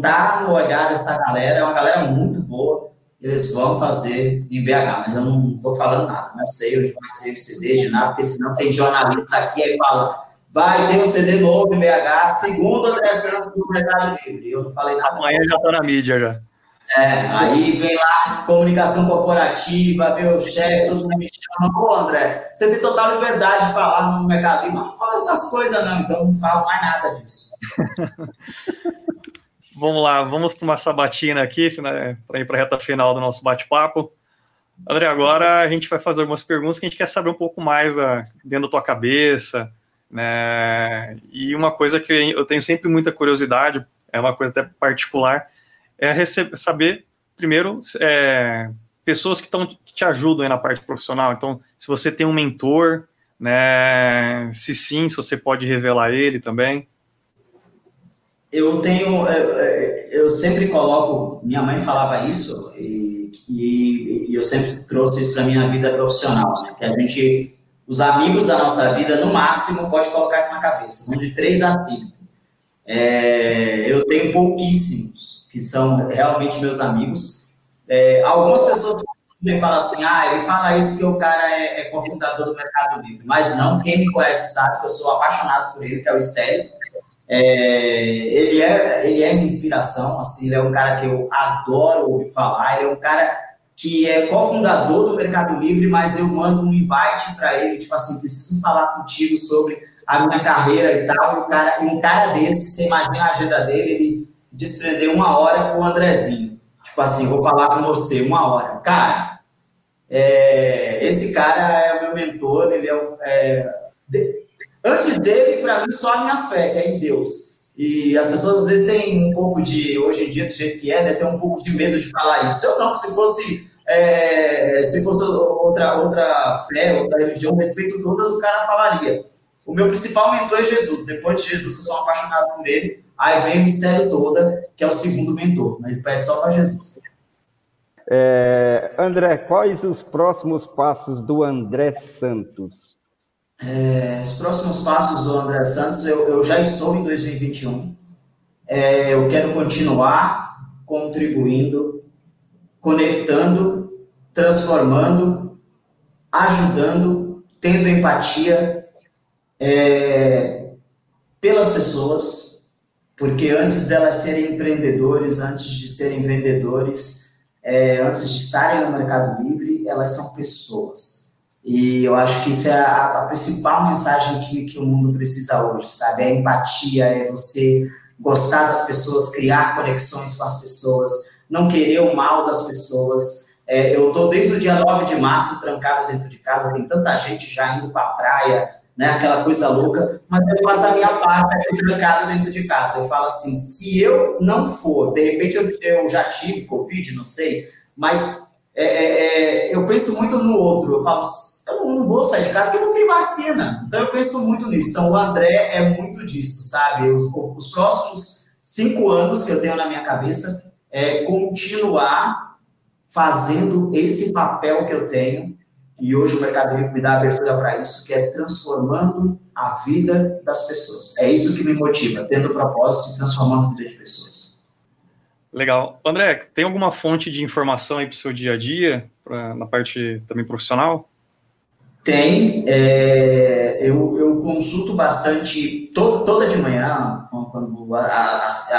tá no olhar dessa galera, é uma galera muito boa, eles vão fazer em BH, mas eu não estou falando nada, não sei onde vai ser o CD de nada, porque senão tem jornalista aqui e fala, vai ter um CD novo em BH, segundo André Santos do Mercado Livre. Eu não falei nada. Amanhã já está na mídia já. É, aí vem lá, comunicação corporativa, meu chefe, todo mundo me chama, ô André, você tem total liberdade de falar no Mercado Livre, mas não fala essas coisas não, então não falo mais nada disso. vamos lá, vamos para uma sabatina aqui, né, para ir para a reta final do nosso bate-papo. André, agora a gente vai fazer algumas perguntas que a gente quer saber um pouco mais da, dentro da tua cabeça, né? E uma coisa que eu tenho sempre muita curiosidade, é uma coisa até particular, é receber, saber, primeiro, é, pessoas que, tão, que te ajudam na parte profissional. Então, se você tem um mentor, né? Se sim, se você pode revelar ele também. Eu tenho, eu sempre coloco, minha mãe falava isso e, e, e eu sempre trouxe isso para minha vida profissional, né? que a gente, os amigos da nossa vida, no máximo, pode colocar isso na cabeça, de três a cinco. É, eu tenho pouquíssimos que são realmente meus amigos. É, algumas pessoas me falam assim, ah, ele fala isso porque o cara é, é cofundador do Mercado Livre. Mas não, quem me conhece sabe que eu sou apaixonado por ele, que é o Estélio. É, ele, é, ele é minha inspiração, assim, ele é um cara que eu adoro ouvir falar, ele é um cara que é cofundador do Mercado Livre, mas eu mando um invite para ele, tipo assim, preciso falar contigo sobre a minha carreira e tal. Um cara, um cara desse, você imagina a agenda dele, ele desprender uma hora com o Andrezinho. Tipo assim, vou falar com você uma hora. Cara, é, esse cara é o meu mentor, ele é, é antes dele, para mim, só a minha fé, que é em Deus. E as pessoas às vezes têm um pouco de, hoje em dia, do jeito que é, né, tem um pouco de medo de falar isso. Eu não, se fosse, é, se fosse outra, outra fé, outra religião, respeito todas, o cara falaria. O meu principal mentor é Jesus. Depois de Jesus, eu sou apaixonado por ele. Aí vem o mistério toda, que é o segundo mentor. Ele pede só para Jesus. É, André, quais os próximos passos do André Santos? É, os próximos passos do André Santos, eu, eu já estou em 2021. É, eu quero continuar contribuindo, conectando, transformando, ajudando, tendo empatia é, pelas pessoas, porque antes delas serem empreendedores, antes de serem vendedores, é, antes de estarem no Mercado Livre, elas são pessoas. E eu acho que isso é a, a principal mensagem que, que o mundo precisa hoje, sabe? É empatia, é você gostar das pessoas, criar conexões com as pessoas, não querer o mal das pessoas. É, eu estou desde o dia 9 de março trancado dentro de casa, tem tanta gente já indo para a praia, né, aquela coisa louca, mas eu faço a minha parte aqui trancado dentro de casa. Eu falo assim, se eu não for, de repente eu, eu já tive Covid, não sei, mas é, é, é eu penso muito no outro. Eu falo, eu não vou sair de casa porque não tem vacina. Então eu penso muito nisso. Então o André é muito disso, sabe? Os, os próximos cinco anos que eu tenho na minha cabeça é continuar fazendo esse papel que eu tenho e hoje o Mercado Livre me dá abertura para isso, que é transformando a vida das pessoas. É isso que me motiva, tendo o propósito de transformar a vida de pessoas. Legal. André, tem alguma fonte de informação aí para o seu dia a dia, pra, na parte também profissional? Tem. É, eu, eu consulto bastante, toda de manhã, quando,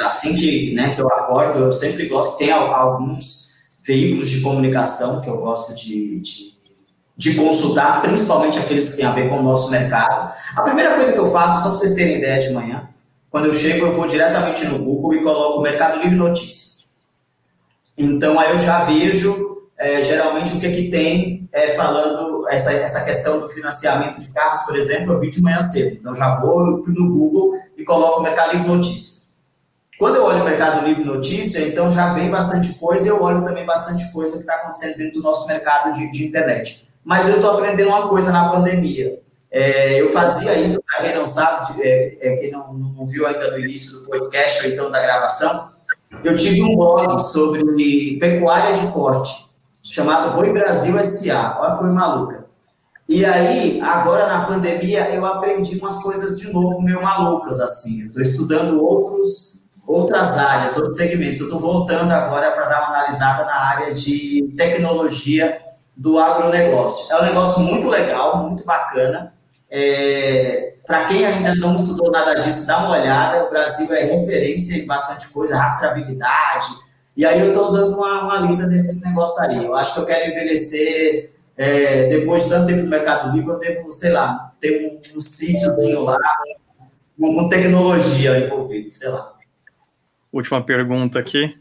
assim que, né, que eu acordo, eu sempre gosto, tem alguns veículos de comunicação que eu gosto de, de de consultar, principalmente aqueles que têm a ver com o nosso mercado. A primeira coisa que eu faço, só para vocês terem ideia de manhã, quando eu chego, eu vou diretamente no Google e coloco Mercado Livre Notícias. Então, aí eu já vejo, é, geralmente, o que, é que tem é, falando essa, essa questão do financiamento de carros, por exemplo, eu vi de manhã cedo. Então, já vou no Google e coloco Mercado Livre Notícias. Quando eu olho o Mercado Livre Notícia, então já vem bastante coisa e eu olho também bastante coisa que está acontecendo dentro do nosso mercado de, de internet mas eu estou aprendendo uma coisa na pandemia. É, eu fazia isso, para quem não sabe, é, é, quem não, não, viu ainda no início do podcast ou então da gravação, eu tive um blog sobre pecuária de corte, chamado Boi Brasil SA, olha que maluca. E aí, agora na pandemia, eu aprendi umas coisas de novo meio malucas, assim. Estou estudando outros outras áreas, outros segmentos. Estou voltando agora para dar uma analisada na área de tecnologia do agronegócio. É um negócio muito legal, muito bacana. É, para quem ainda não estudou nada disso, dá uma olhada. O Brasil é referência em bastante coisa, rastreabilidade. E aí eu estou dando uma, uma lida nesses negócios aí. Eu acho que eu quero envelhecer é, depois de tanto tempo no Mercado Livre, eu devo, sei lá, ter um, um sítiozinho lá, com, com tecnologia envolvida, sei lá. Última pergunta aqui.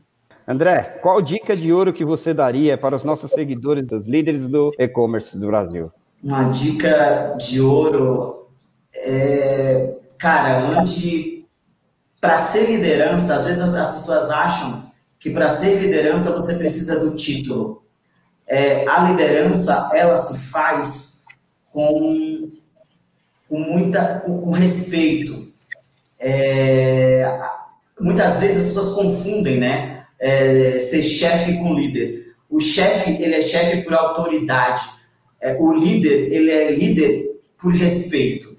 André, qual dica de ouro que você daria para os nossos seguidores, dos líderes do e-commerce do Brasil? Uma dica de ouro é, cara, onde para ser liderança, às vezes as pessoas acham que para ser liderança você precisa do título. É, a liderança ela se faz com, com muita com, com respeito. É, muitas vezes as pessoas confundem, né? é, ser chefe com líder. O chefe, ele é chefe por autoridade. É, o líder, ele é líder por respeito.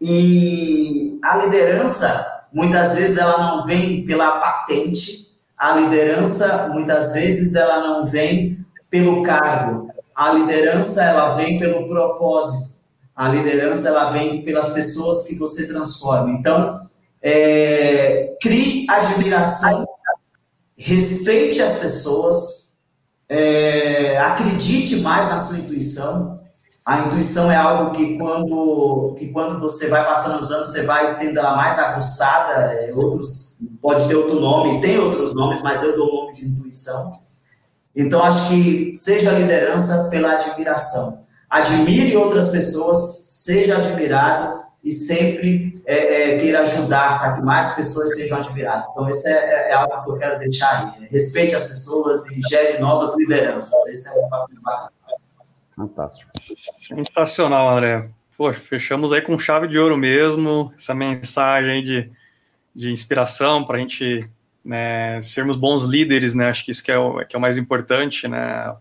E a liderança, muitas vezes, ela não vem pela patente. A liderança, muitas vezes, ela não vem pelo cargo. A liderança, ela vem pelo propósito. A liderança, ela vem pelas pessoas que você transforma. Então, é, crie admiração respeite as pessoas, é, acredite mais na sua intuição. A intuição é algo que quando, que quando você vai passando os anos, você vai tendo ela mais aguçada, é, outros, pode ter outro nome, tem outros nomes, mas eu dou o nome de intuição. Então, acho que seja liderança pela admiração. Admire outras pessoas, seja admirado e sempre é, é, queira ajudar para que mais pessoas sejam admiradas. Então, isso é, é, é, algo que eu quero deixar aí. Respeite as pessoas e gere novas lideranças. Esse é um papel bacana. Fantástico. Sensacional, André. Poxa, fechamos aí com chave de ouro mesmo, essa mensagem de, de inspiração para a gente né, sermos bons líderes, né? Acho que isso que é, o, que é o mais importante, né?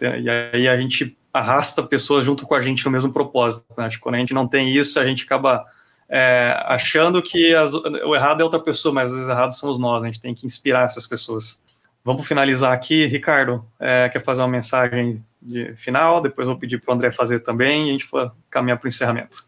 E aí a gente arrasta pessoas junto com a gente no mesmo propósito. Né? Que quando a gente não tem isso, a gente acaba é, achando que as, o errado é outra pessoa, mas os errados somos nós. A gente tem que inspirar essas pessoas. Vamos finalizar aqui. Ricardo, é, quer fazer uma mensagem de final? Depois vou pedir para o André fazer também e a gente for caminhar para o encerramento.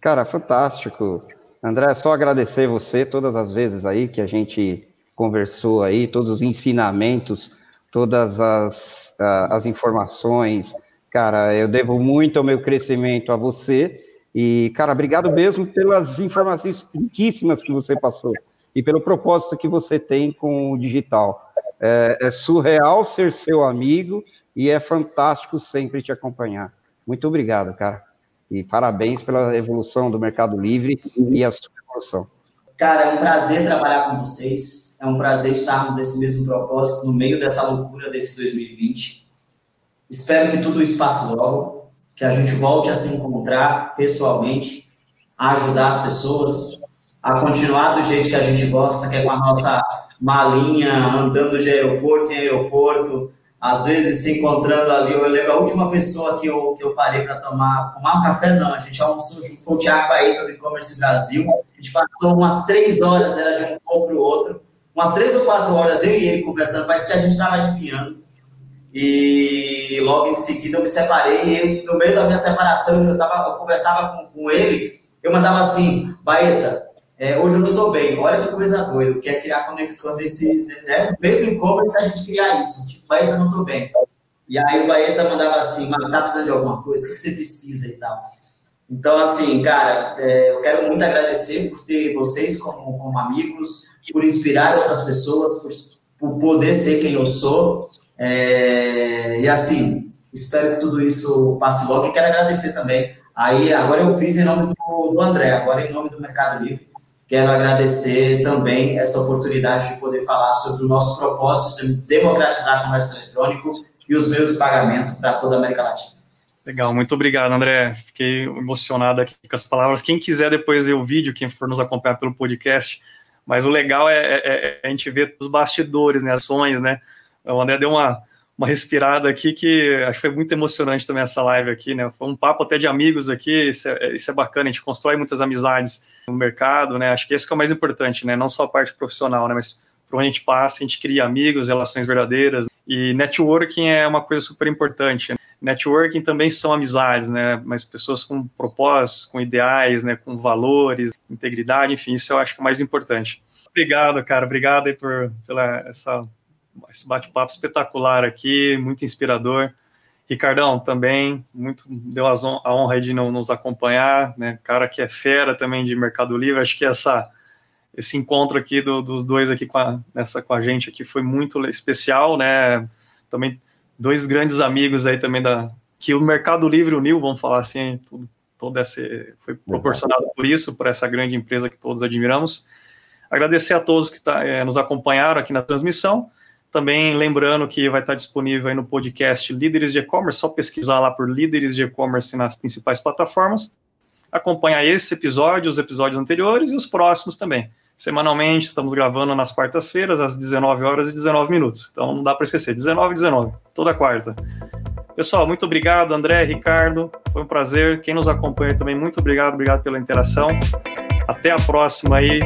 Cara, fantástico. André, só agradecer você todas as vezes aí que a gente conversou aí, todos os ensinamentos, todas as, as informações, Cara, eu devo muito ao meu crescimento a você. E, cara, obrigado mesmo pelas informações riquíssimas que você passou e pelo propósito que você tem com o digital. É, é surreal ser seu amigo e é fantástico sempre te acompanhar. Muito obrigado, cara. E parabéns pela evolução do Mercado Livre e a sua evolução. Cara, é um prazer trabalhar com vocês. É um prazer estarmos nesse mesmo propósito no meio dessa loucura desse 2020. Espero que tudo isso passe logo, que a gente volte a se encontrar pessoalmente, a ajudar as pessoas, a continuar do jeito que a gente gosta, que é com a nossa malinha, andando de aeroporto em aeroporto, às vezes se encontrando ali. Eu lembro a última pessoa que eu, que eu parei para tomar, tomar um café, não, a gente almoçou junto, foi o Thiago Baeta do e-commerce Brasil. A gente passou umas três horas, era de um pouco para o outro, umas três ou quatro horas eu e ele conversando, parece que a gente estava adivinhando e logo em seguida eu me separei. E no meio da minha separação, eu, tava, eu conversava com, com ele, eu mandava assim: Baeta, é, hoje eu não estou bem. Olha que coisa doida, que é criar conexão desse. Né? Meio do e-commerce a gente criar isso. Tipo, Baeta, não estou bem. E aí o Baeta mandava assim: Mas tá precisando de alguma coisa? O que você precisa e tal? Então, assim, cara, é, eu quero muito agradecer por ter vocês como, como amigos, por inspirar outras pessoas, por, por poder ser quem eu sou. É, e assim, espero que tudo isso passe logo e quero agradecer também. Aí, agora eu fiz em nome do, do André, agora em nome do Mercado Livre. Quero agradecer também essa oportunidade de poder falar sobre o nosso propósito de democratizar o comércio eletrônico e os meios de pagamento para toda a América Latina. Legal, muito obrigado, André. Fiquei emocionado aqui com as palavras. Quem quiser depois ver o vídeo, quem for nos acompanhar pelo podcast, mas o legal é, é, é a gente ver os bastidores, né, ações, né, o André deu uma, uma respirada aqui que acho que foi muito emocionante também essa live aqui, né? Foi um papo até de amigos aqui, isso é, isso é bacana, a gente constrói muitas amizades no mercado, né? Acho que esse que é o mais importante, né? Não só a parte profissional, né? Mas por onde a gente passa, a gente cria amigos, relações verdadeiras. E networking é uma coisa super importante. Né? Networking também são amizades, né? Mas pessoas com propósitos, com ideais, né? Com valores, integridade, enfim, isso eu acho que é o mais importante. Obrigado, cara. Obrigado aí por pela essa esse bate-papo espetacular aqui, muito inspirador. Ricardão também, muito deu a honra de nos acompanhar, né? Cara que é fera também de Mercado Livre. Acho que essa esse encontro aqui do, dos dois aqui com a, nessa com a gente aqui foi muito especial, né? Também dois grandes amigos aí também da que o Mercado Livre uniu, vamos falar assim, tudo, todo esse foi proporcionado por isso, por essa grande empresa que todos admiramos. Agradecer a todos que tá, é, nos acompanharam aqui na transmissão. Também lembrando que vai estar disponível aí no podcast Líderes de E-Commerce, só pesquisar lá por Líderes de E-Commerce nas principais plataformas. Acompanhar esse episódio, os episódios anteriores e os próximos também. Semanalmente, estamos gravando nas quartas-feiras, às 19 horas e 19 minutos. Então não dá para esquecer, 19 e 19, toda quarta. Pessoal, muito obrigado, André, Ricardo. Foi um prazer. Quem nos acompanha também, muito obrigado, obrigado pela interação. Até a próxima aí.